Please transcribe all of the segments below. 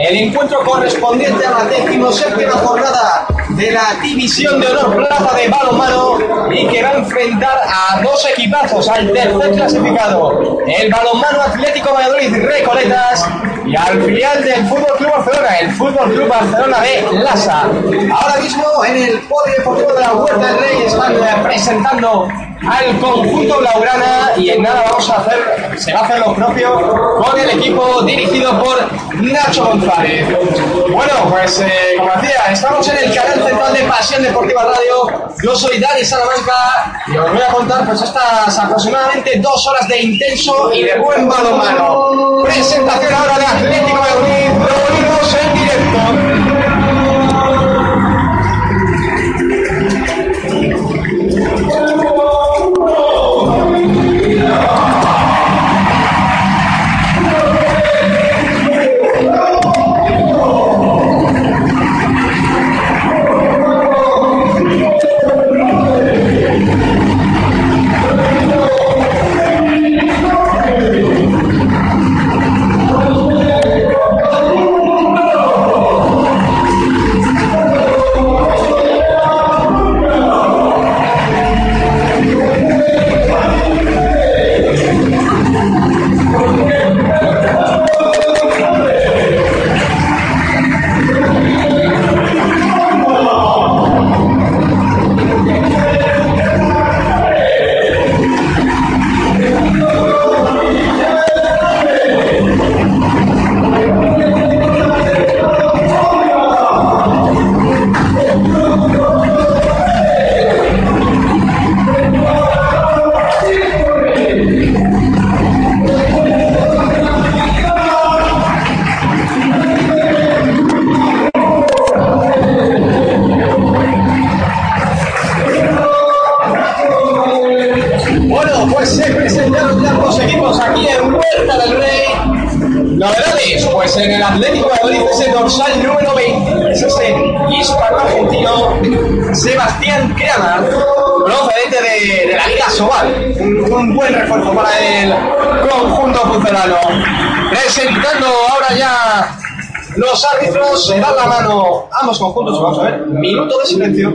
el encuentro correspondiente a la decimoséptima jornada de la División de Honor Plata de Balonmano y que va a enfrentar a dos equipazos, al tercer clasificado, el Balonmano Atlético Valladolid Recoletas y al filial del Fútbol Club Barcelona, el Fútbol Club Barcelona de Lasa. Ahora mismo en el Polideportivo de la Huerta del Rey están presentando al conjunto Blaugrana y en nada vamos a hacer, se va a hacer lo propio con el equipo dirigido por Nacho González. Bueno, pues eh, como decía, estamos en el canal central de Pasión Deportiva Radio. Yo soy Dani Salamanca y os voy a contar pues estas aproximadamente dos horas de intenso y de buen balonmano. Presentación ahora de Atlético Valladolid, lo en el Atlético de Madrid es el dorsal número 20, es ese hispano argentino Sebastián Creana, procedente de, de la Liga Sobal. Un, buen refuerzo para el conjunto pucelano. Presentando ahora ya los árbitros, se dan la mano ambos conjuntos, vamos a ver, minuto de silencio.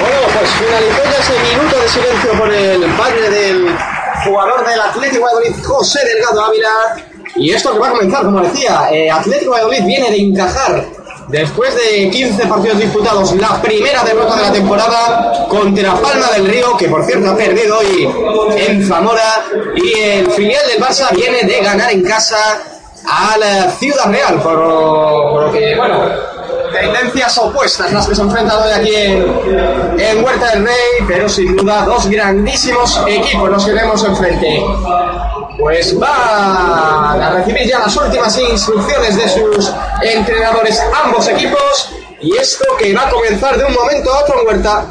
Bueno, pues finalizó ya ese minuto de silencio por el padre del jugador del Atlético de Valladolid, José Delgado Ávila. Y esto que va a comenzar, como decía, eh, Atlético Valladolid viene de encajar después de 15 partidos disputados la primera derrota de la temporada contra Palma del Río, que por cierto ha perdido hoy en Zamora. Y el filial del Barça viene de ganar en casa a la Ciudad Real, por, que, bueno, tendencias opuestas las que se han enfrentado hoy aquí en, Huerta del Rey, pero sin duda dos grandísimos equipos los que vemos enfrente. Pues va a recibir ya las últimas instrucciones de sus entrenadores ambos equipos y esto que va a comenzar de un momento a otro en Huerta.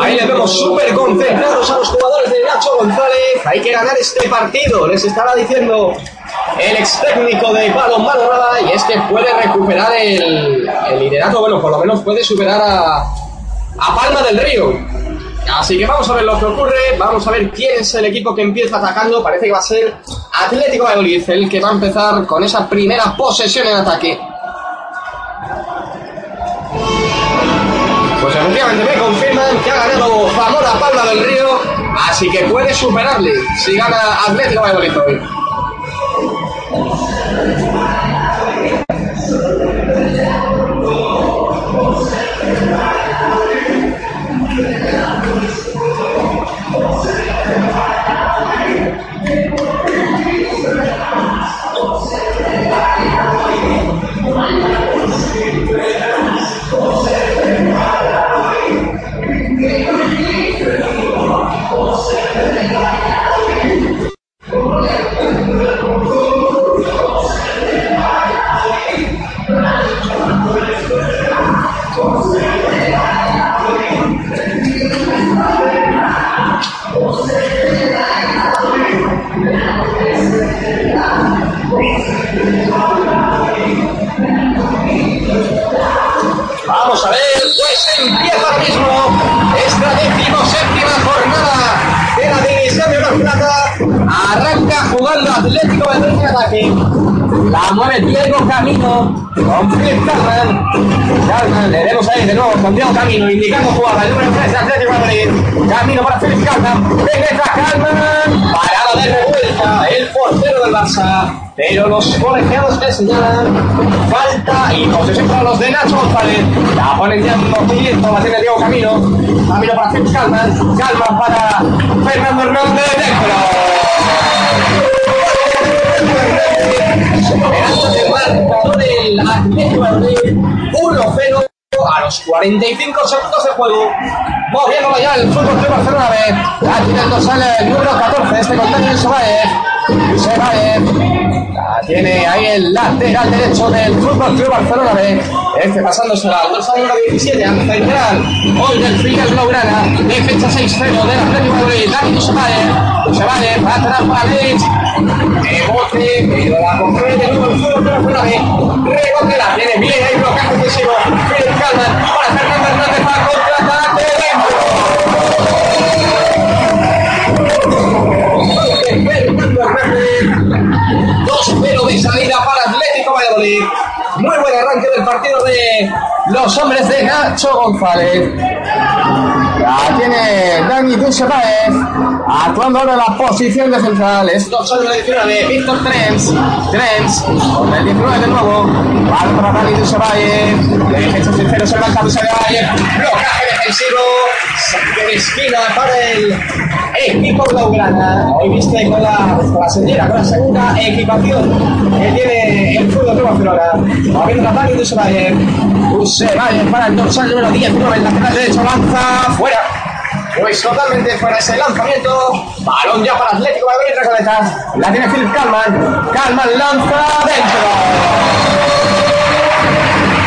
Ahí le vemos súper concentrados a los jugadores González. Hay que ganar este partido, les estará diciendo el ex técnico de Balonmano Rada y este puede recuperar el, el liderato, bueno, por lo menos puede superar a, a Palma del Río. Así que vamos a ver lo que ocurre, vamos a ver quién es el equipo que empieza atacando. Parece que va a ser Atlético Valladolid el que va a empezar con esa primera posesión en ataque. Pues efectivamente me confirman que ha ganado Zamora Palma del Río, así que puede superarle si gana Atlético Valladolid hoy. Philip Carman. Carman, le vemos ahí de nuevo con Diego Camino indicando jugada. El número 3 de Atlético de Madrid. Camino para Philip Carman. Penetra Carman. Parada de revuelta. El portero del Barça. Pero los colegiados le falta y posesión para los de Nacho González. La ponen ya en movimiento, la tiene Diego Camino. Camino para Philip Calman. Calman para Fernando Hernández. Esperanza del marcador del Atlético de Madrid. 1-0 a los 45 segundos de juego. Moviéndolo ya el fútbol de Barcelona B. La tirando sale el número 14, este contacto de Sobaez. Sobaez. La tiene ahí el lateral derecho del Fútbol Club Barcelona B. Este pasándose al dorsal número 17, al central. Hoy del Filial Blaugrana. Defensa 6-0 del Atlético de Madrid. Dani Sobaez. Va atrás Leeds. Rebote, pero la control de nuevo el Fútbol Club Barcelona B. Rebote, la tiene bien ahí bloqueado ofensivo. Philip Calman para Fernando Hernández para contraataque dentro. 2-0 de salida para Atlético Valladolid. Muy buen arranque del partido de los hombres de Nacho González. La tiene Dani Dusebaez actuando ahora en la posición de central. Es dos años de 19, Víctor Trens. Trens con el 19 de nuevo. Balón para Dani Dusebaez. De defensa sincero se levanta Dusebaez. Blocaje defensivo. Saque de esquina para el equipo blaugrana. Hoy viste con la, con la señora, con la segunda equipación que tiene el fútbol de Barcelona. Moviendo la Dani Dusebaez. Dusebaez para el dorsal número 19, el lateral derecho lanza fuera. Pues totalmente fuera ese lanzamiento. Balón ya para Atlético de Madrid, Recoleta. La tiene Philip Kalman. Kalman lanza dentro.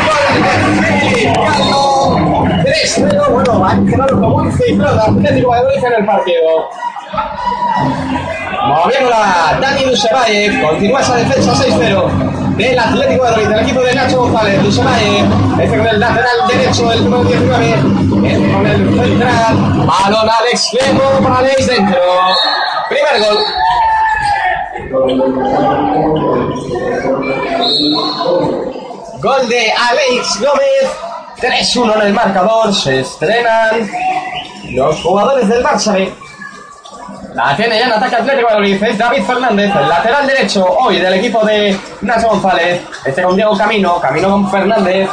Gol de Philip Kalman. 3-0. Bueno, ha quedado como un cifrado Atlético Madrid en el partido. Moviéndola Dani Dusebaez. Continúa esa defensa 6-0 del Atlético de Madrid, del equipo de Nacho González, Dusebaez, este con el lateral derecho, el número 19, este con el central, balón al extremo para Alex dentro. Primer gol. Gol de Alex Gómez, 3-1 en el marcador, se estrenan los jugadores del Barça. La tiene ya en ataque Atlético de Madrid, es David Fernández, el lateral derecho hoy del equipo de Nacho González. Este con Diego Camino, Camino con Fernández,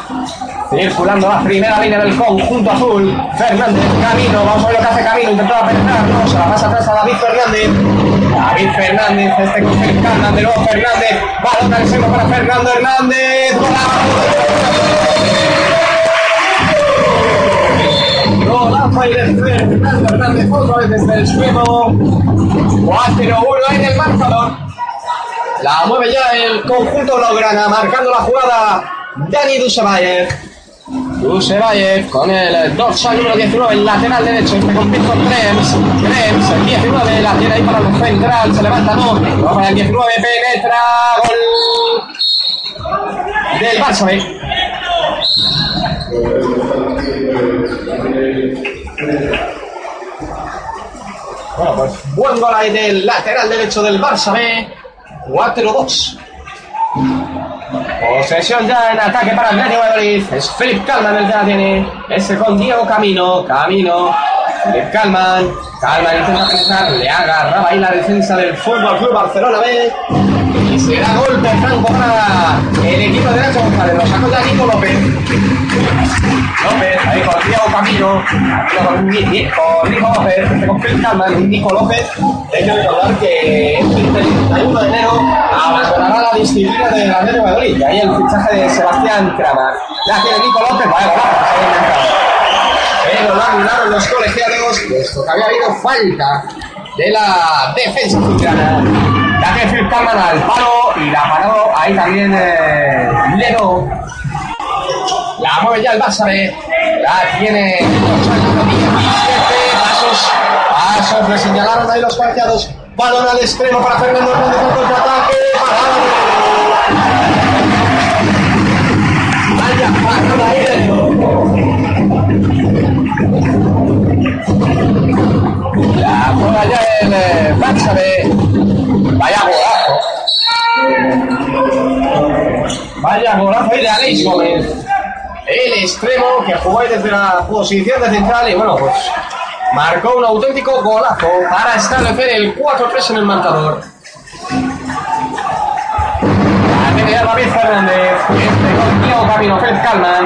circulando la primera línea del conjunto azul. Fernández, Camino, vamos a ver lo que hace Camino, intentaba penetrar, no, se la pasa atrás a David Fernández. David Fernández, este con Fernández, de nuevo Fernández, balón al para Fernando Hernández. De Fernando Hernández, vez desde el suelo. 4-1 en el marcador. La mueve ya el conjunto Blaugrana, marcando la jugada Dani Dusebayev. Dusebayev con el dorsal número 19, el lateral derecho, este con Víctor Krems. Krems, el 19, la tiene ahí para el central, se levanta, no. Va para el 19, penetra, gol del Barça B. Bueno, pues buen gol ahí del lateral derecho del Barça B. 4-2. Posesión ya en ataque para el de Madrid. Es Philip Kalman el que la tiene. Ese con Diego Camino. Camino. Philip Kalman. Kalman intenta pensar. Le agarraba ahí la defensa del Fútbol Club Barcelona B. Y será golpe franco para el equipo de Nacho González. Lo sacó ya Nico López. López, ahí con Diego Camino. Con, con Nico López. Con Philip Kalman. Nico López. Hay que recordar que este 31 de enero abandonará la disciplina del Atlético de Madrid. Ahí el fichaje de Sebastián Kramer. Ya tiene Nico López. Había inventado. Pero lo anularon los colegiados, puesto que había habido falta de la defensa azulgrana. Ya que Phil Kalman al palo y la paró ahí también eh, Leno. La mueve ya el Barça B. La tiene pasos. Pasos, le señalaron ahí los colegiados. Balón al extremo para Fernando Hernández al contraataque. Vaya, parada ahí. La juega ya el eh, Barça B. Vaya golazo. Vaya golazo ahí de Gómez el extremo que jugó desde la posición de central y bueno, pues marcó un auténtico golazo para establecer el 4-3 en el marcador. David Fernández, este con Camino Félix Calman.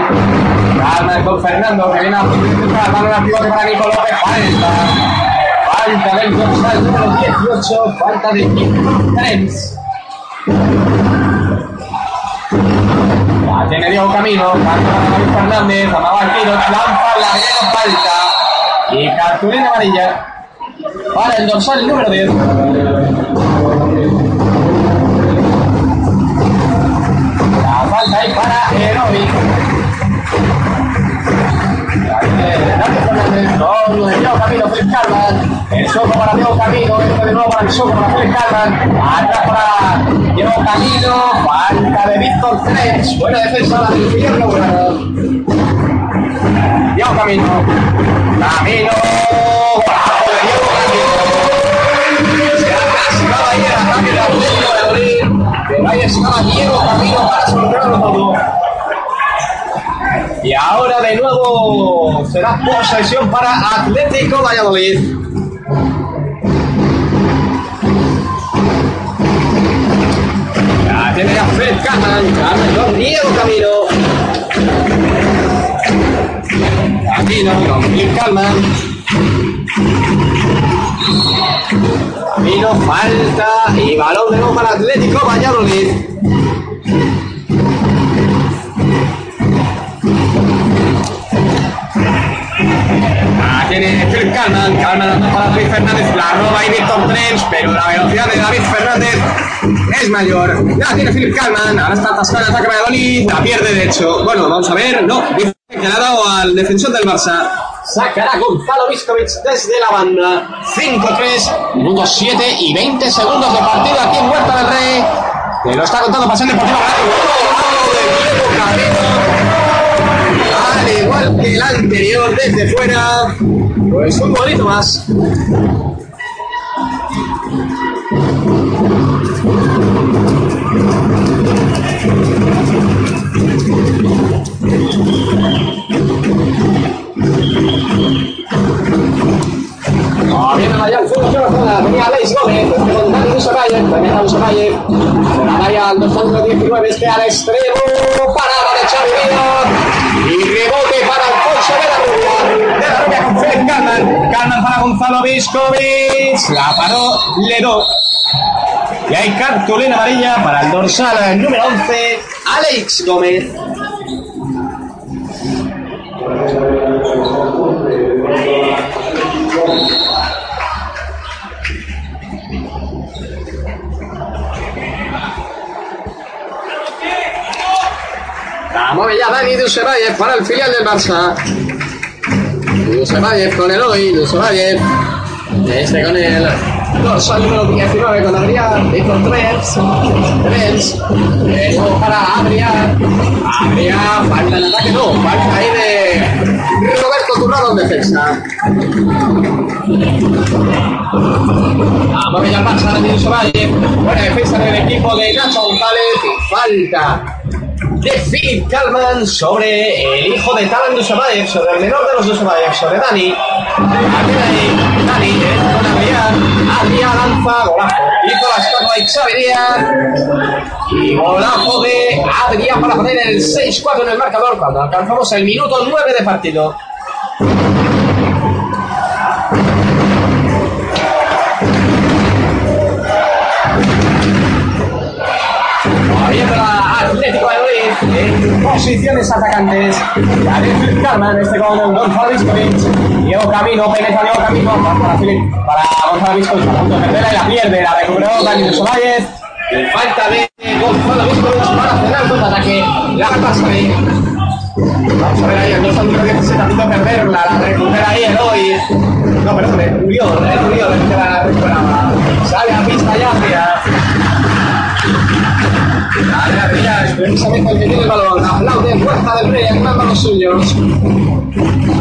Calman con Fernando, que viene a central, balón al pivote para Nico López, falta. Falta del dorsal número 18, falta de 3 tiene Diego Camino. Fernández. Amaba el tiro. Lanza la falta. Y cartulina amarilla. Para el dorsal número 10. La falta ahí para Heroic. Con Diego Camino, Felipe Carman. El soco para Diego Camino, este de nuevo para el soco para Felipe Carman. Atrás para Diego Camino. Falta de Víctor Tres. Buena defensa la del Villarreal Logrado. Diego Camino. Camino. De Diego Camino. Se ha clasicado ahí el ataque del Atlético de. Pero ahí estaba Diego Camino para solucionarlo todo. Y ahora de nuevo será posesión para Atlético Valladolid. Ya tiene a Fred Carman con Diego Camino. Camino con Fred Carman. Camino, falta y balón de nuevo para Atlético Valladolid. Tiene Philip Calman, Calman dando para David Fernández, la roba ahí Víctor Trens, pero la velocidad de David Fernández es mayor. Ya tiene Philip Calman, ahora está atascado en ataque de Valladolid, la pierde de hecho. Bueno, vamos a ver, no, dice que le ha dado al defensor del Barça. Sacará Gonzalo Viscovic desde la banda. 5-3, minutos 7 y 20 segundos de partido aquí en Huerta del Rey. Que lo está contando Pasión Deportiva Radio. El anterior desde fuera, pues un golito más. Viscovic, la paró Ledo, y hay cartulina amarilla para el dorsal número 11, Alex Gómez. La mueve ya Dani Dusevayev para el filial del Barça. Dusevayev con el hoy, Dusevayev. Este con el dorsal número 19 con Adrián, Víctor Trens, Trens, eh, para Adrián, Adrián, falta el ataque, no, falta ahí de Roberto Turrado en defensa. Vamos a ya pasa de Valle, buena defensa del equipo de Nacho González y falta de Philip Kalman sobre el hijo de Talan Dusebaev, sobre el menor de los Dusebaev, sobre. Dani, Con Adrián, lanza, golazo. Hizo la escapa y Xavier Y golazo de Adrián para poner el 6-4 en el marcador cuando alcanzamos el minuto 9 de partido. Posiciones atacantes. David Carmen, este con Gonzalo Viscovic. Diego Camino, penetra Diego Camino para, Filip, para Gonzalo Viscovic. Y la pierde. La recuperó Daniel Solárez. Falta de Gonzalo Viscovic para hacer el contraataque. La pasa ahí. Vamos a ver ahí, el 2 al número 17 a punto de perderla. La recupera ahí el hoy. No, perdón, Uriol, es Uriol el que la recuperaba. Sale a pista ya hacia precisamente el que tiene el balón. Aplaude Fuerza del Rey, animando a los suyos.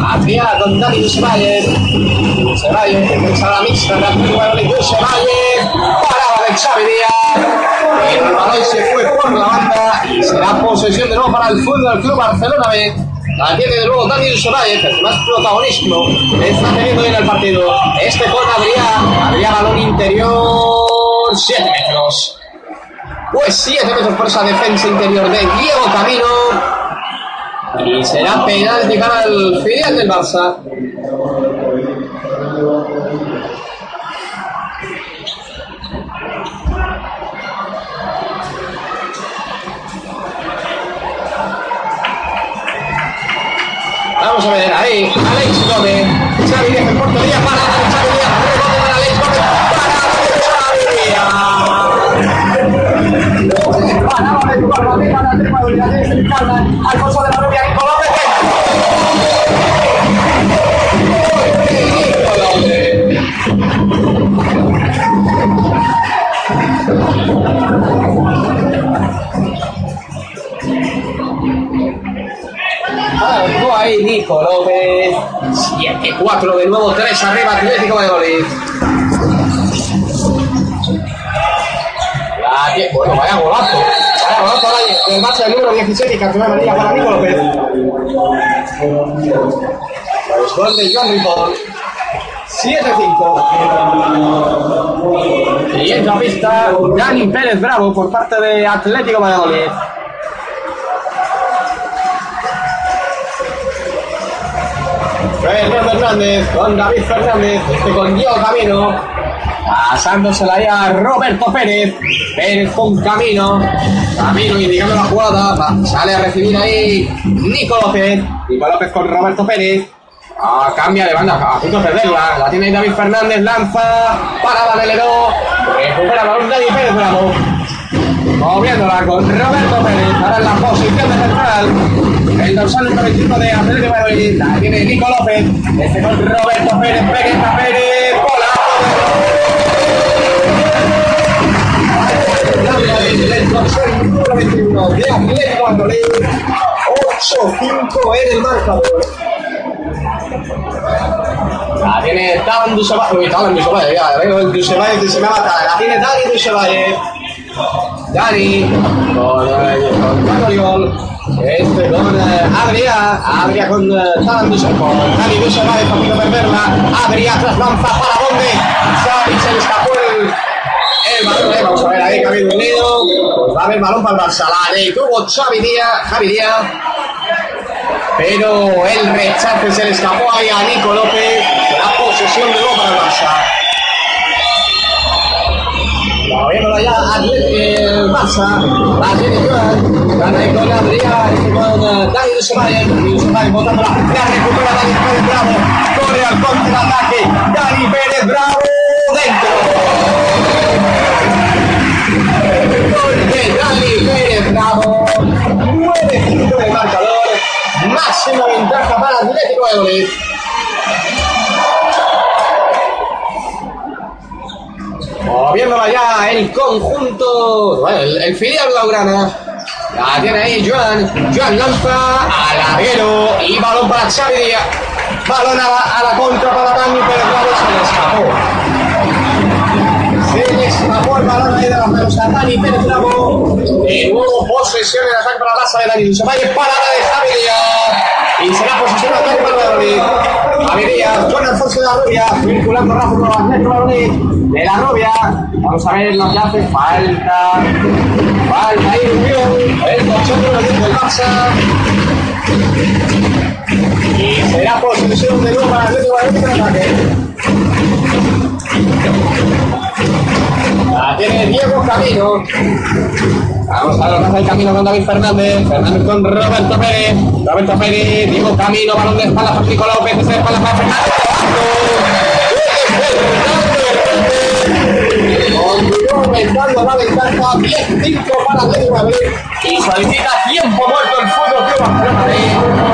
Adrián con Dani Sevalle. Sevalle, defensa la mixta de Atlético de Madrid. Sevalle, parada de Xavi Díaz. El balón se fue por la banda será posesión de nuevo para el Fútbol Club Barcelona B. La tiene de nuevo Daniel Soraye, que más protagonismo está teniendo en el partido. Este con Adrián, Adrián balón interior, 7 metros. Pues 7 metros por esa defensa interior de Diego Camino. Y será penalti para el filial del Barça. Vamos a ver ahí, Alex Gómez. Xavi Díaz en portería para Alfonso de la Rubia, Nico López. Algo ahí Nico López. 7-4 de nuevo, 3 arriba Atlético de Madrid. bueno, vaya golazo. Golazo ahora el marcha del número 17 y cartulina amarilla para Nico López. Gol de John Ripoll. 7-5. Y entra a pista Dani Pérez Bravo por parte de Atlético Valladolid. Fernando Hernández con David Fernández, este con Diego Camino, pasándosela ahí a Roberto Pérez, Pérez con Camino, Camino indicando la jugada, sale a recibir ahí Nico López, Nico López con Roberto Pérez, Ah, cambia de banda, a punto de perderla. La tiene David Fernández, lanza, parada de Leró, recupera balón David Pérez Bravo. Moviéndola con Roberto Pérez, ahora en la posición de central. El dorsal número 25 de Atlético de Madrid, la tiene Nico López. Este con Roberto Pérez, Pérez a Pérez, golazo. El dorsal número 21 de Atlético de Madrid. 8-5 en el marcador. La tiene Dan Dusevalle. Uy, Dan Dusevalle, ya. La tiene Dani. Dani. Con, eh. Este con eh, Adrià. Adrià con eh, Dani Dusevalle. Para perderla. Adrià tras lanza para dónde. Xavi se escapó el. Vamos a ver ahí va a haber balón para el Barça. La detuvo Xavi Díaz. Javi Díaz. Pero el rechace se le escapó ahí a Nico López. La posesión de para el Barça. La Bravo. Corre al contraataque. Dani Pérez Bravo. Dentro. De Madrid. el conjunto, el, filial Blaugrana. La tiene ahí Joan, Joan lanza al larguero y balón para Xavi Díaz. Balón a la, a la contra para Dani Pérez Bravo, se le escapó. Se le escapó el balón ahí de las manos Dani Pérez Bravo. De nuevo posesión en ataque para la casa de Dani Dusemaye, parada de Xavi Díaz. Y será posesión de ataque para Valladolid. Díaz, Juan Alfonso de la Rubia, vinculando Rafa con Atlético Valladolid. De la Rubia, vamos a ver los enlaces, falta, falta ahí, Unión, el colchón número 10 del Barça. Y será posesión de nuevo para Atlético Valladolid en ataque. La tiene Diego Camino. Vamos a ver el camino con David Fernández. Fernández con Roberto Pérez. Roberto Pérez, Diego Camino, balón de espalda para Nico López. Ese espalda para Fernández. Aumentando la ventaja. 10-5 para Atlético Madrid. Y solicita tiempo muerto el fútbol Club Barcelona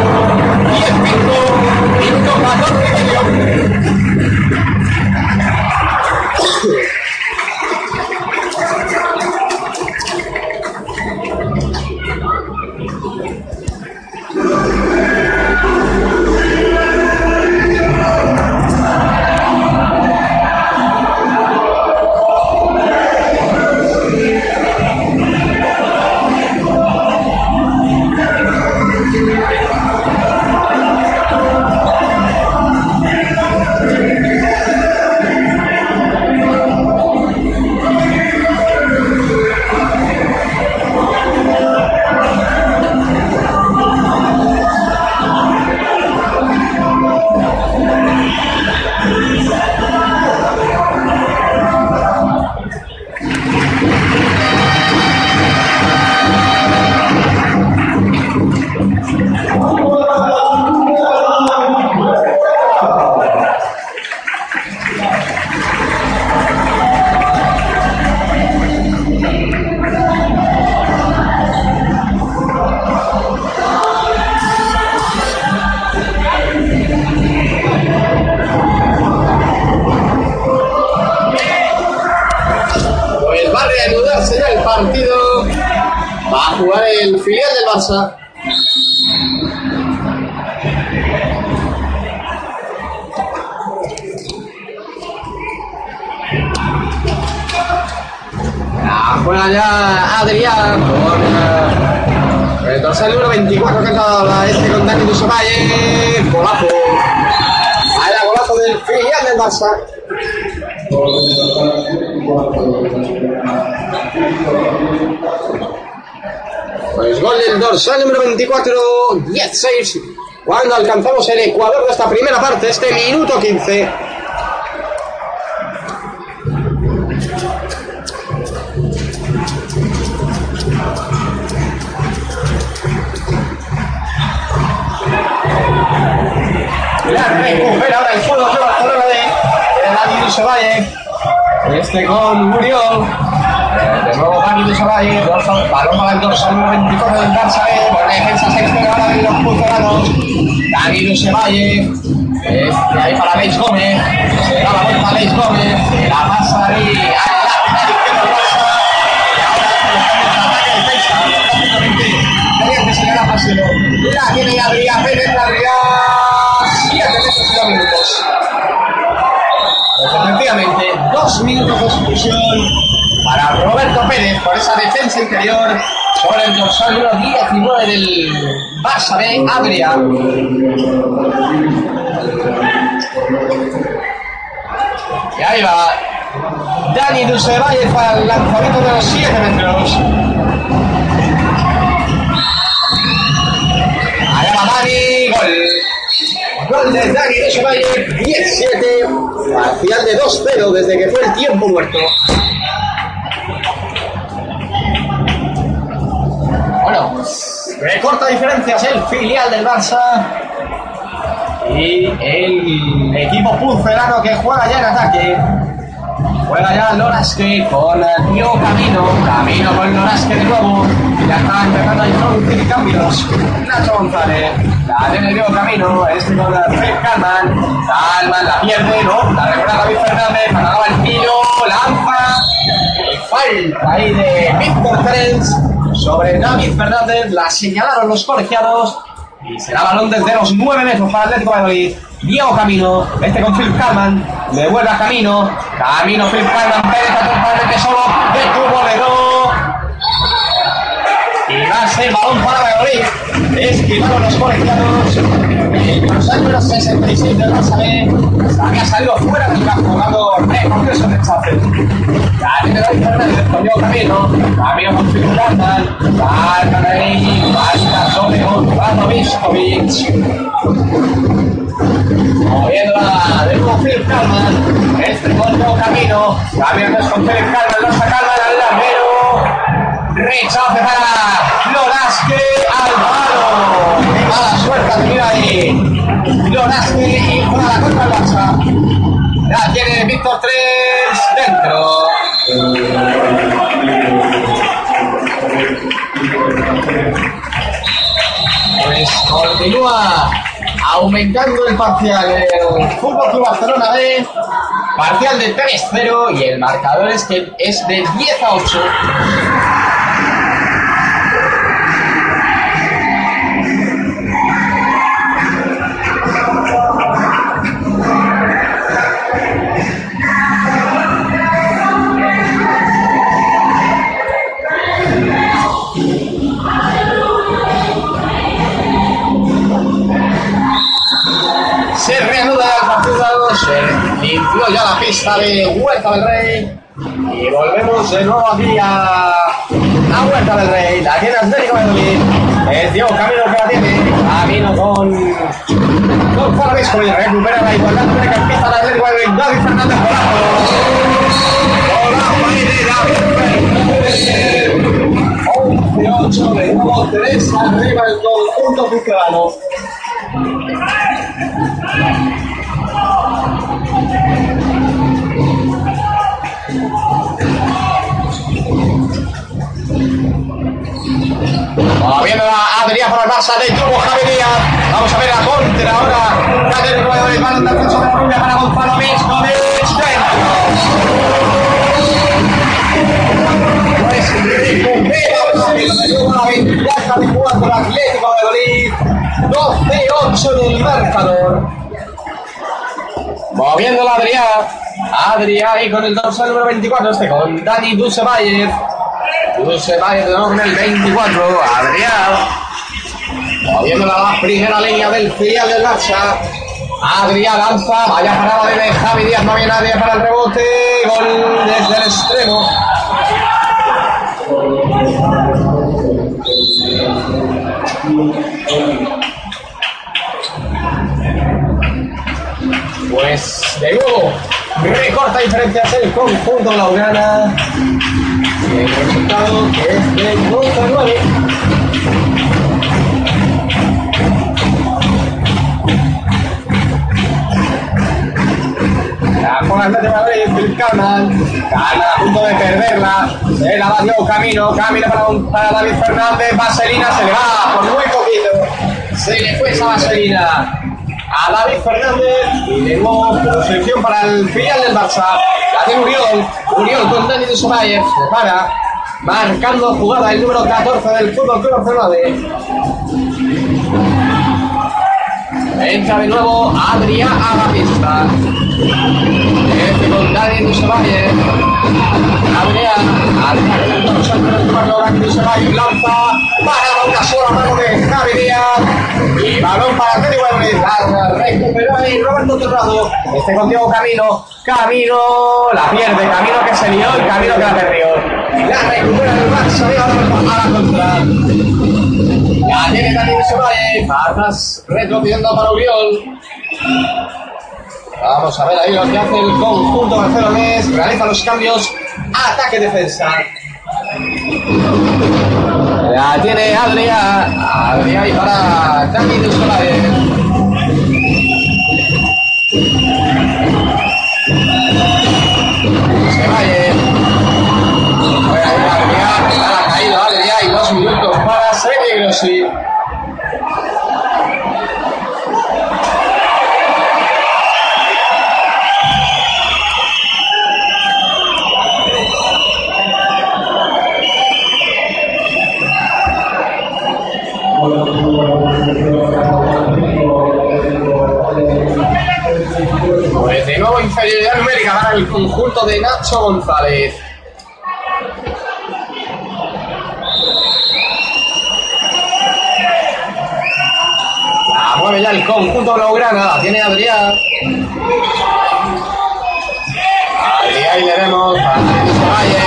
La juega ya Adrián con eh, el número 24 que la este con Dani Dusomaye. Golazo. Vaya golazo del filial del Barça. Pues gol del dorsal número 24, 16. Cuando alcanzamos el ecuador de esta primera parte, este minuto 15. Este con Muriol. De nuevo Dani Dusovalle. Balón para el dorsal número 24 del Barça. B. Buena defensa sexta ahora de los. Este ahí para Leis Gómez. Se da la vuelta a Leis Gómez. Se la pasa ahí se paseo. La tiene. Minutos de para Roberto Pérez por esa defensa interior sobre el dorsal número 19 del Barça B, Adrián. Y ahí va Dani Dusevalle para el lanzamiento de los 7 metros. Allá va Dani, gol. Gol de Dani Dusevalle, 17, parcial de 2-0 desde que fue el tiempo muerto. Bueno, recorta diferencias el filial del Barça y el equipo pucelano que juega ya en ataque. Juega ya Lorasque con Tío Camino. Camino con Lorasque de nuevo. Ya está empezando a introducir cambios. Nacho González. La tiene Tío Camino. Este con Fred Calman. Calman la pierde, ¿no? La recupera David Fernández. Acaba el tiro. Lanza. falta ahí de Víctor Terens sobre David Fernández. La señalaron los colegiados. Y será balón desde los 9 metros para Atlético de Madrid. Diego Camino, este con Phil Carman, devuelve a Camino, Camino Phil Carman, penetra totalmente solo, detuvo, le y va a ser balón para Valladolid, esquivaron los colegiados, el dorsal número 66 del Barça B, había salido fuera del campo, dando recortes en rechace. Ya tiene David Fernández con Diego Camino, Phil Carman, falta de ahí, falta sobre Gonzalo Viskovic. Moviéndola de Philip Kalman. Este nuevo camino. Camino que es con Philip Rechace para Loraske al palo. Qué mala suerte tenido ahí. Loraske y juega la contra Barça. Ya tiene Víctor 3 dentro. Pues continúa aumentando el parcial el Fútbol Club Barcelona B, parcial de 3-0 y el marcador es que es de 10 a 8. Ya la pista de Huerta del Rey. Y volvemos de nuevo aquí a, a Huerta del Rey. La tiene Atlético Madrid. Es Diego Camino que la tiene. Camino con. Con y recupera la igualdad numérica. Empieza el Atlético Madrid. David Fernández Polaco. Polaco ahí de David Fernández. 11-8 de nuevo 3 arriba el conjunto mexicano. Moviendo a Adrián por el Barça de Tubo Javi Díaz. Vamos a ver la contra ahora. Atlético de balón de defensa de Rubia para Gonzalo Miskovic. Pues recupera una ventaja de jugar por Atlético de Madrid. 12-8 en el marcador. Moviendo la Adrián. Adrián ahí con el dorsal número 24, este con Dani Dusevayev. Dusevayev de con el 24, Adrián. Moviendo la primera línea del filial del Barça. Adrián lanza, vaya parada de Javi Díaz, no había nadie para el rebote. Gol desde el extremo. Pues de nuevo, recorta diferencias el conjunto Laurana. El resultado es de 12 a 9. La Atlético de Madrid, Carman, gana a punto de perderla, se la Diego Camino, Camino para, para David Fernández, Vaselina se le va por muy poquito, se le fue esa Vaselina a David Fernández y de nuevo posición para el filial del Barça, la tiene Uriol, Uriol con Dani de se para, marcando jugada el número 14 del Fútbol Club Barcelona Entra de nuevo Adrián a la. Este con Dani Dusevalle. Adrián, Adrián, con del cuarto, Dani Dusevalle lanza para una sola mano de Javi. Y balón para de Madrid. La recuperó ahí Roberto Torrado. Este con Diego Camino. Camino la pierde. Camino que se lió y Camino que la perdió. La recupera el Barça de a la contra. Ya tiene Dani Dusevalle. Atrás retrocediendo para Uriol. Vamos a ver ahí lo que hace el conjunto barcelonés. Realiza los cambios. Ataque-defensa. La tiene Adrián. Adrián ahí para Dani Dusevalle. Dusevalle. Bueno, ahí Adrián. Ha caído Adrián y dos minutos para Sergio de para el conjunto de Nacho González. La mueve ya el conjunto blaugrana, la tiene Adrián. Adrián y le vemos a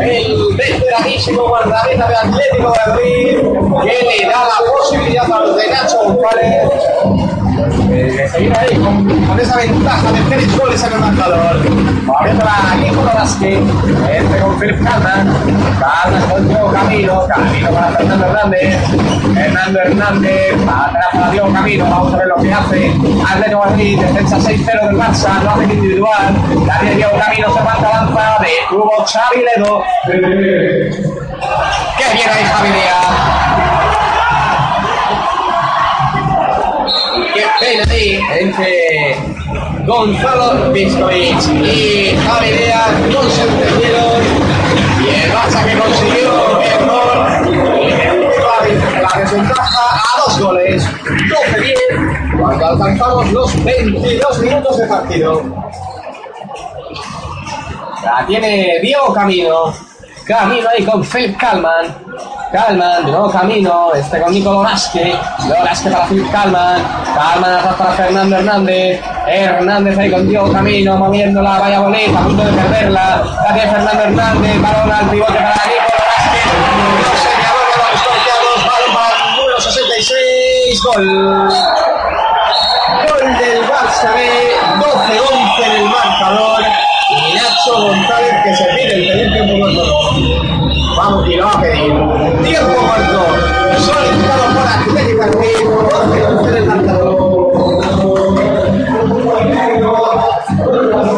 El veteranísimo guardameta de Atlético de Madrid que le da la posibilidad a los de Nacho González de seguir ahí con, esa ventaja de tres goles en el marcador. Moviendo a Nicolás Vázquez, entre con Felipe Calman, Calman con Diego Camino, Camino para Fernando Hernández, Fernando Hernández, atrás para Diego Camino, vamos a ver lo que hace Atlético Madrid, defensa 6-0 del Barça, lo hace individual, tiene Diego Camino, se marca lanza de Cubo Xavi Ledo. ¡Qué bien Javi Díaz! qué pena ahí entre Gonzalo Piscovic y Javi Díaz se entendieron y el Barça que consiguió el gol la desventaja a dos goles. 12-10 cuando alcanzamos los 22 minutos de partido. La tiene Diego Camino Camino ahí con Philip Kalman. Kalman, de nuevo Camino, este con Nico Loraske. Loraske para Philip Kalman. Kalman para Fernando Hernández. Hernández ahí con Diego Camino, moviéndola, vaya boleta, a punto de perderla. La Fernando Hernández, balón al pivote para Nico Loraske. No se llamaron a los torteados, balón para el número 66. Gol. Gol del Barça Nacho González que se pide el pedir tiempo muerto. Vamos, y lo va a pedir. Tiempo muerto. Solicitado por Atlético de Madrid. 12-11 en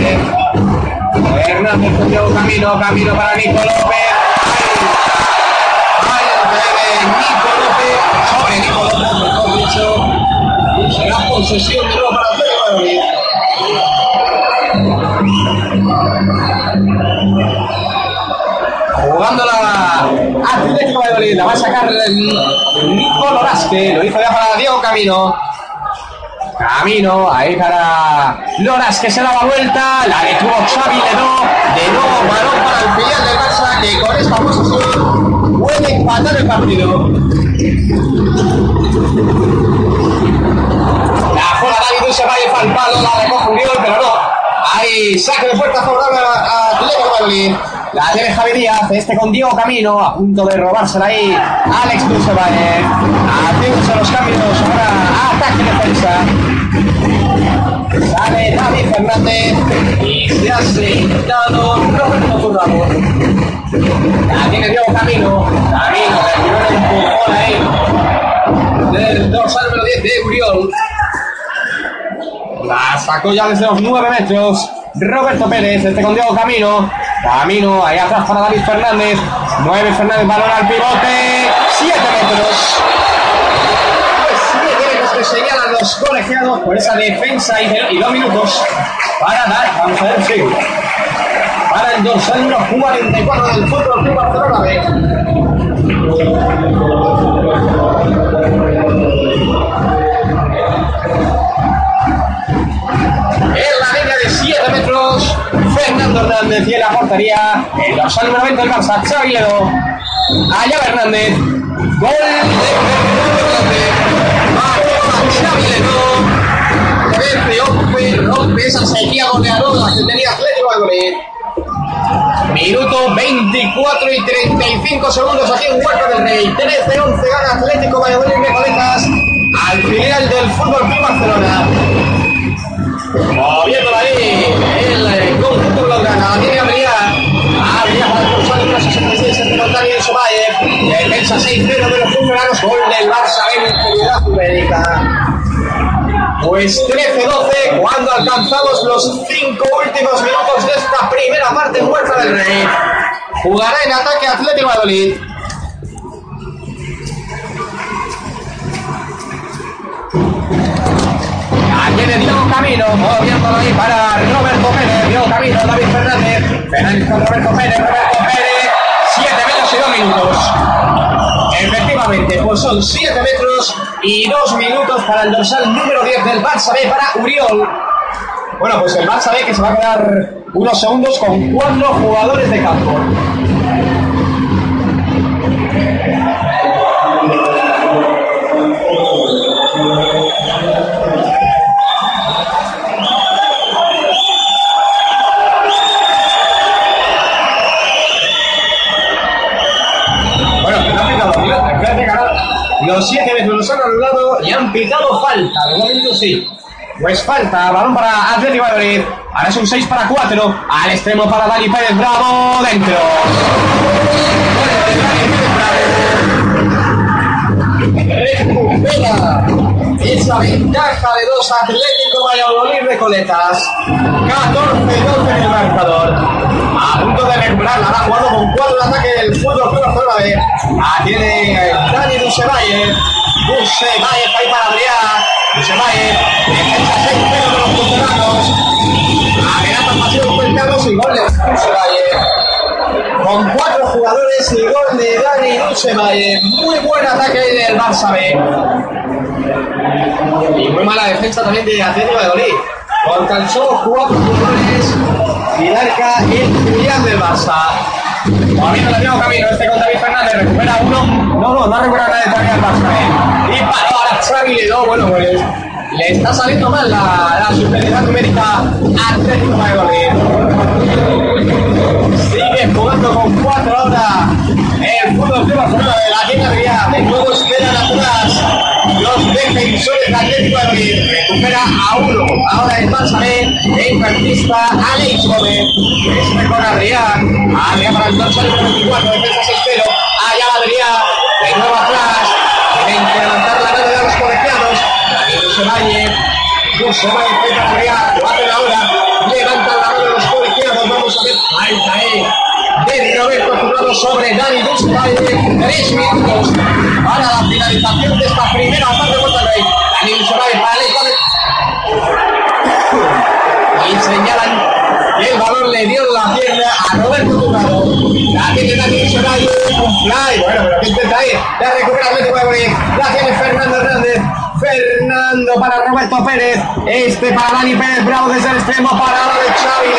Fernández. Hernández con Diego Camino, Camino para Nico López. Ahí está Nico López, sobre Nico López, mejor dicho. Será posesión de nuevo para Madrid. Jugando la Atlético de Madrid, la va a sacar el Nico Loraske, lo hizo ya para Diego Camino. Camino, ahí para Loras que se da la vuelta, la detuvo Xavi Ledó, de nuevo balón para el filial del Barça que con esta posición puede empatar el partido. La bola David se va a al palo, la recoge Uriol, pero no. Ahí saque de puerta favorable a Atlético Madrid. La tiene Javi Díaz, este con Diego Camino, a punto de robársela ahí. Alex Dusebae, haciéndose los cambios, ahora ataque y defensa. Sale David Fernández y se ha sentado Roberto Turramo. La tiene Diego Camino. Camino, el primer empujón ahí. Del dorsal número 10 de Uriol. La sacó ya desde los 9 metros. Roberto Pérez, este con Diego Camino. Camino, ahí atrás para David Fernández. Mueve Fernández, balón al pivote. 7 metros. 7 metros que señalan los colegiados por esa defensa y, y dos minutos para dar, vamos a ver, sí. Para dorsal número 44 del Fútbol Club Barcelona B. Hernández y en la portería, el dorsal número 20 del Barça, Xavi Ledo. Allá Hernández. Gol de Hernández. Va rompe esa sequía goleadora que tenía Atlético de Madrid. Minuto 24 y 35 segundos aquí en Huerta del Rey. 13-11 gana Atlético Valladolid Recoletas al filial del Fútbol Club Barcelona. Moviéndola ahí, el la tiene Adrián. Adrián para el dorsal número 66, el Montani en Sobayev. Defensa 6-0 de los fulguranos, gol del Barça en inferioridad numérica. Pues 13-12 cuando alcanzamos los 5 últimos minutos de esta primera parte en Huerta del Rey. Jugará en ataque Atlético Madrid. Aquí tiene Diego Camino, moviéndolo ahí para Roberto Pérez. Diego Camino, David Fernández. Fernández con Roberto Pérez, Roberto Pérez. 7 metros y 2 minutos. Efectivamente, pues son 7 metros y 2 minutos para el dorsal número 10 del Barça B para Uriol. Bueno, pues el Barça B que se va a quedar unos segundos con 4 jugadores de campo. Han pitado falta. De momento sí. Pues falta, balón para Atlético Madrid. Ahora es un 6 para 4. Al extremo para Dani Pérez. Bravo, dentro. Recupera esa ventaja de dos Atlético Valladolid Recoletas. 14-12 en el marcador. A punto de recuperar, la ha jugado con 4 de ataque el fútbol Club Barcelona B. Ah, tiene Dani Dusevalle. Dusevalle ahí para Adrián. Dusevalle. Defensa 6 de los punteranos. Amenazan pasivos puenteados y goles Dusevalle con cuatro jugadores y gol de Dani Dusevalle. Muy buen ataque del Barça B. Y muy mala defensa también de Atlético de tan solo cuatro jugadores y marca el filial del Barça. Moviendo el mismo camino, este con David Fernández recupera uno. No, no, no ha recuperado nada de todavía el Barça ahora Xavi Ledo. Bueno, pues le está saliendo mal la, la superioridad numérica Atlético Madrid. Sigue jugando con cuatro ahora el fútbol Club Barcelona de la media. De nuevo esperan atrás los defensores de Atlético Madrid. Recupera a uno. Ahora el Barça B. En partista Alex Gómez. Este con Adrián. Adrián para el dorsal número 24. Defensa 6-0. Allá Adrián. De nuevo atrás. Daniel Sevalle. Dusevalle intenta Adrián. Lo hacen ahora. Levantan la mano los colegiados. Vamos a ver. Falta ahí de Roberto Jurado sobre Dani Dusevalle. Tres minutos para la finalización de esta primera parte de Monterrey. Dani Dusevalle para Alex Gómez. Y señalan el balón le dio la pierna a Roberto Turrado. La tiene Dusevalle. Un fly. Bueno, pero que intenta ir. La recupera Atlético de Madrid. La tiene Fernando Hernández. Fernando para Roberto Pérez. Este para Dani Pérez. Bravo desde el extremo. Parada de Xavi.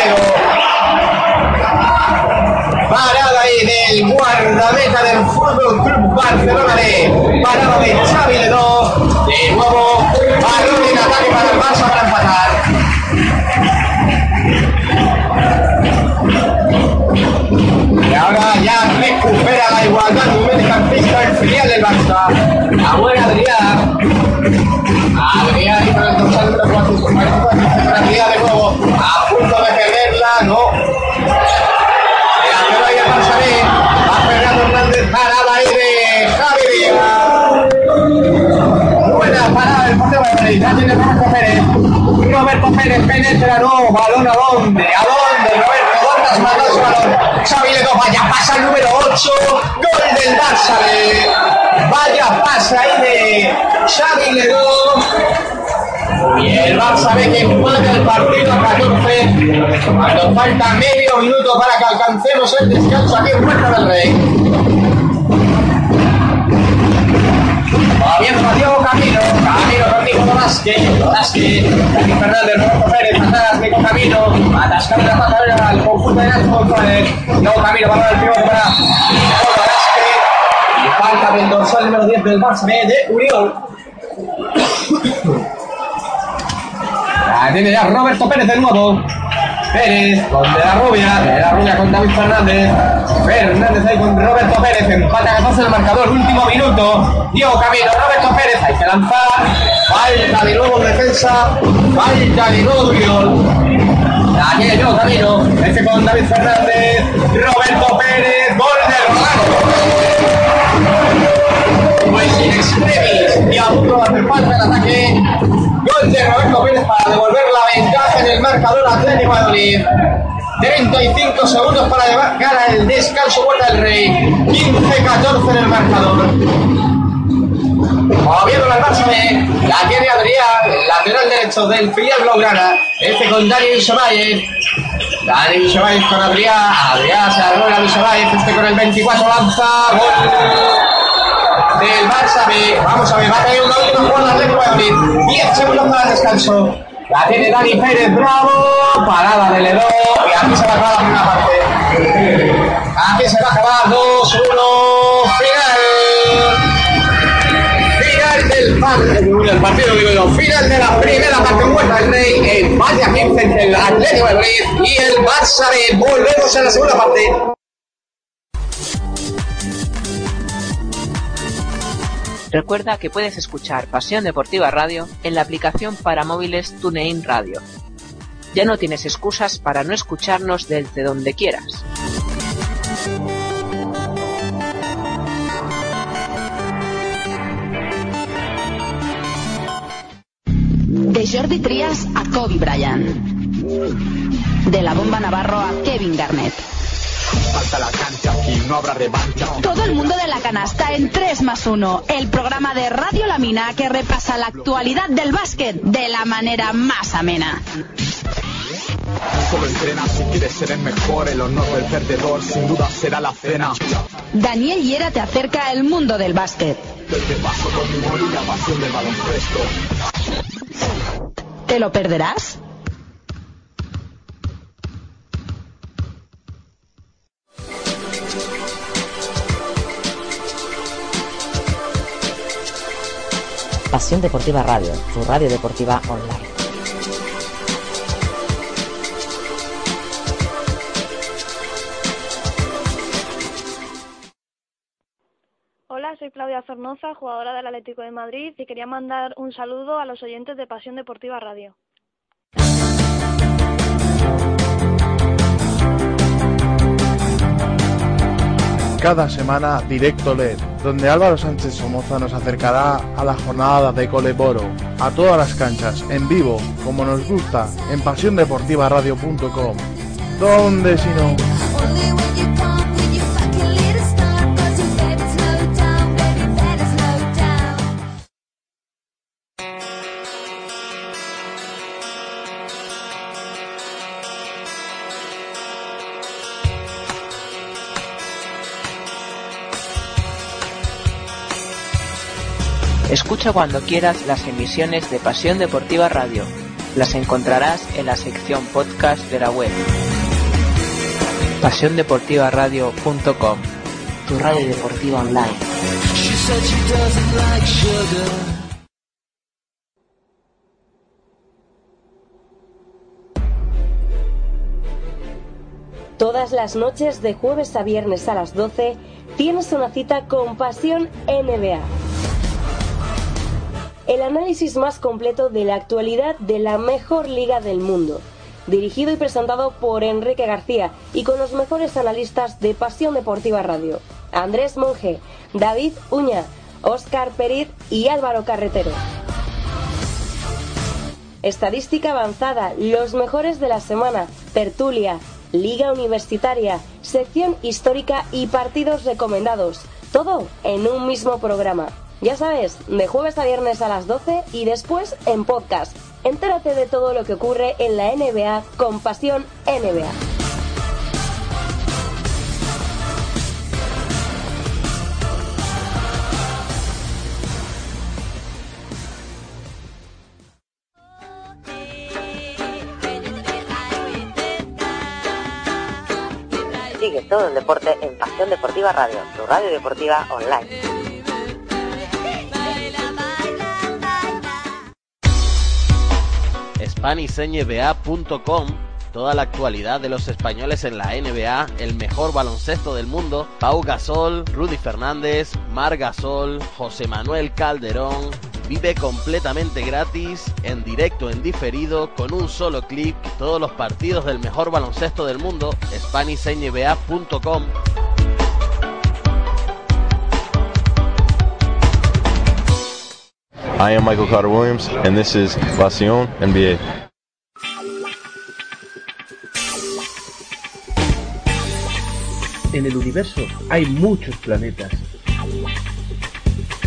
Parada ahí del guardameta del Fútbol Club Barcelona B. Parada de Xavi Ledó. De nuevo, balón en ataque para el Barça para empatar. Recupera la igualdad el filial del Barça. La buena Adrián. Adrián y para el dorsal número 4, tranquilidad de nuevo, a punto de perderla, no. El B, va Fernando Hernández, ahí de Javi. Buena parada del de tiene Roberto Pérez. Roberto Pérez penetra, no, balón a dónde, a dónde, Roberto, ¿dónde has mandado ese balón? Xavi Ledo, vaya pasa el número 8, gol del Barça B. Vaya pasa ahí de Xavi. Y el Barça ve que empata el partido a 14 cuando falta medio minuto para que alcancemos el descanso aquí en Puerta del Rey. Moviendo a Diego Camino, Camino Vázquez, Vázquez, Dani Fernández, Roberto Pérez, atrás, Nico Camino, atascando la patada al conjunto de Nacho González, Diego Camino, balón al pivote para Vázquez, y falta del dorsal número 10 del Barça B de Uriol. La tiene ya Roberto Pérez de nuevo. Pérez con De La Rubia, De La Rubia con David Fernández. Fernández ahí con Roberto Pérez, empata 14 el marcador, último minuto. Diego Camino, Roberto Pérez, hay que lanzar. Falta de nuevo en defensa, falta de nuevo Uriol. La tiene Diego Camino, este con David Fernández, Roberto Pérez, gol del Romano. Y a punto de hacer falta el ataque. Gol de Roberto Pérez para devolver la ventaja en el marcador Atlético Madrid. 35 segundos para llevar el descanso Puerta del Rey. 15-14 en el marcador. Moviendo la B, la tiene Adrián, lateral derecho del filial Blaugrana. Este con Dani Bishobayev. Dani Bishobayev con Adrián. Adrián se arrolla a Bishobayev. Este con el 24 lanza. Gol del Barça B. Vamos a ver, va a caer una última jugada Atlético de Madrid. 10 segundos para el descanso. La tiene Dani Pérez, bravo. Parada de Ledo. Y aquí se va a acabar la primera parte. Aquí se va a acabar 2, 1. Final. Final del partido, del partido digo yo, final de la primera parte en Huerta del Rey, en Valle 15 entre el Atlético de Madrid y el Barça B. Volvemos a la segunda parte. Recuerda que puedes escuchar Pasión Deportiva Radio en la aplicación para móviles TuneIn Radio. Ya no tienes excusas para no escucharnos desde donde quieras. De Jordi Trias a Kobe Bryant. De la bomba Navarro a Kevin Garnett. Falta la cancha, aquí no habrá revancha. Todo el mundo de la canasta en 3 más 1. El programa de Radio La Mina que repasa la actualidad del básquet de la manera más amena. Solo entrena si quieres ser el mejor. El honor del perdedor sin duda será la cena. Daniel Hiera te acerca al mundo del básquet. Del que paso con mi pasión del baloncesto. ¿Te lo perderás? Pasión Deportiva Radio, tu radio deportiva online. Hola, soy Claudia Zornoza, jugadora del Atlético de Madrid y quería mandar un saludo a los oyentes de Pasión Deportiva Radio. Cada semana Directo LED, donde Álvaro Sánchez Somoza nos acercará a la jornada de Coleboro, a todas las canchas, en vivo, como nos gusta, en pasiondeportivaradio.com. ¿Dónde si no? Escucha cuando quieras las emisiones de Pasión Deportiva Radio. Las encontrarás en la sección podcast de la web. PasiónDeportivaRadio.com Tu radio deportiva online. Todas las noches de jueves a viernes a las 12 tienes una cita con Pasión NBA. El análisis más completo de la actualidad de la mejor liga del mundo. Dirigido y presentado por Enrique García y con los mejores analistas de Pasión Deportiva Radio. Andrés Monge, David Uña, Óscar Periz y Álvaro Carretero. Estadística avanzada, los mejores de la semana, tertulia, liga universitaria, sección histórica y partidos recomendados. Todo en un mismo programa. Ya sabes, de jueves a viernes a las 12 y después en podcast. Entérate de todo lo que ocurre en la NBA con Pasión NBA. Sigue todo el deporte en Pasión Deportiva Radio, tu radio deportiva online. SpanishNBA.com Toda la actualidad de los españoles en la NBA, el mejor baloncesto del mundo, Pau Gasol, Rudy Fernández, Mar Gasol, José Manuel Calderón. Vive completamente gratis, en directo, en diferido, con un solo clic, todos los partidos del mejor baloncesto del mundo, SpanishNBA.com. I am Michael Carter Williams, and this is Pasión NBA. En el universo hay muchos planetas.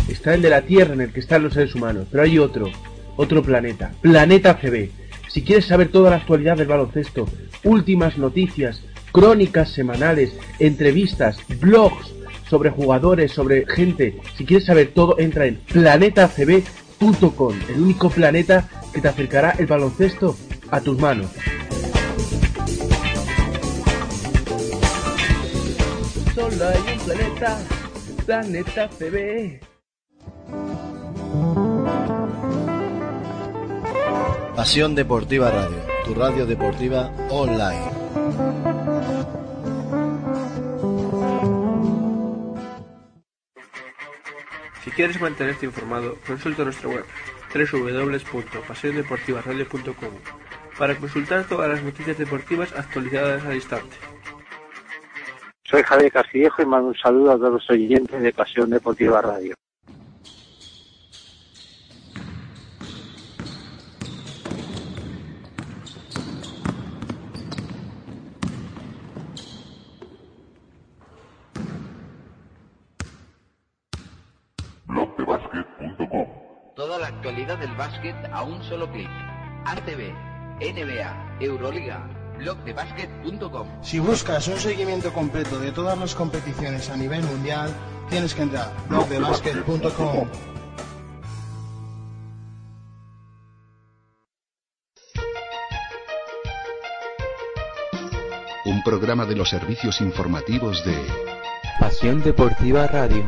Está el de la Tierra en el que están los seres humanos, pero hay otro, otro planeta, Planeta CB. Si quieres saber toda la actualidad del baloncesto, últimas noticias, crónicas semanales, entrevistas, blogs sobre jugadores, sobre gente, si quieres saber todo, entra en planetacb.com, el único planeta que te acercará el baloncesto a tus manos. Solo hay un planeta, Planeta CB. Pasión Deportiva Radio, tu radio deportiva online. Si quieres mantenerte informado, consulta nuestra web www.pasiondeportivaradio.com para consultar todas las noticias deportivas actualizadas al instante. Soy Javier Castillejo y mando un saludo a todos los oyentes de Pasión Deportiva Radio. Toda la actualidad del básquet a un solo clic. ACB, NBA, Euroliga, blogdebasket.com. Si buscas un seguimiento completo de todas las competiciones a nivel mundial, tienes que entrar a blogdebasket.com. Un programa de los servicios informativos de Pasión Deportiva Radio.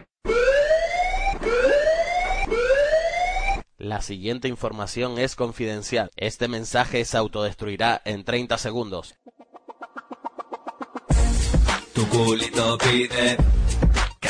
La siguiente información es confidencial. Este mensaje se autodestruirá en 30 segundos.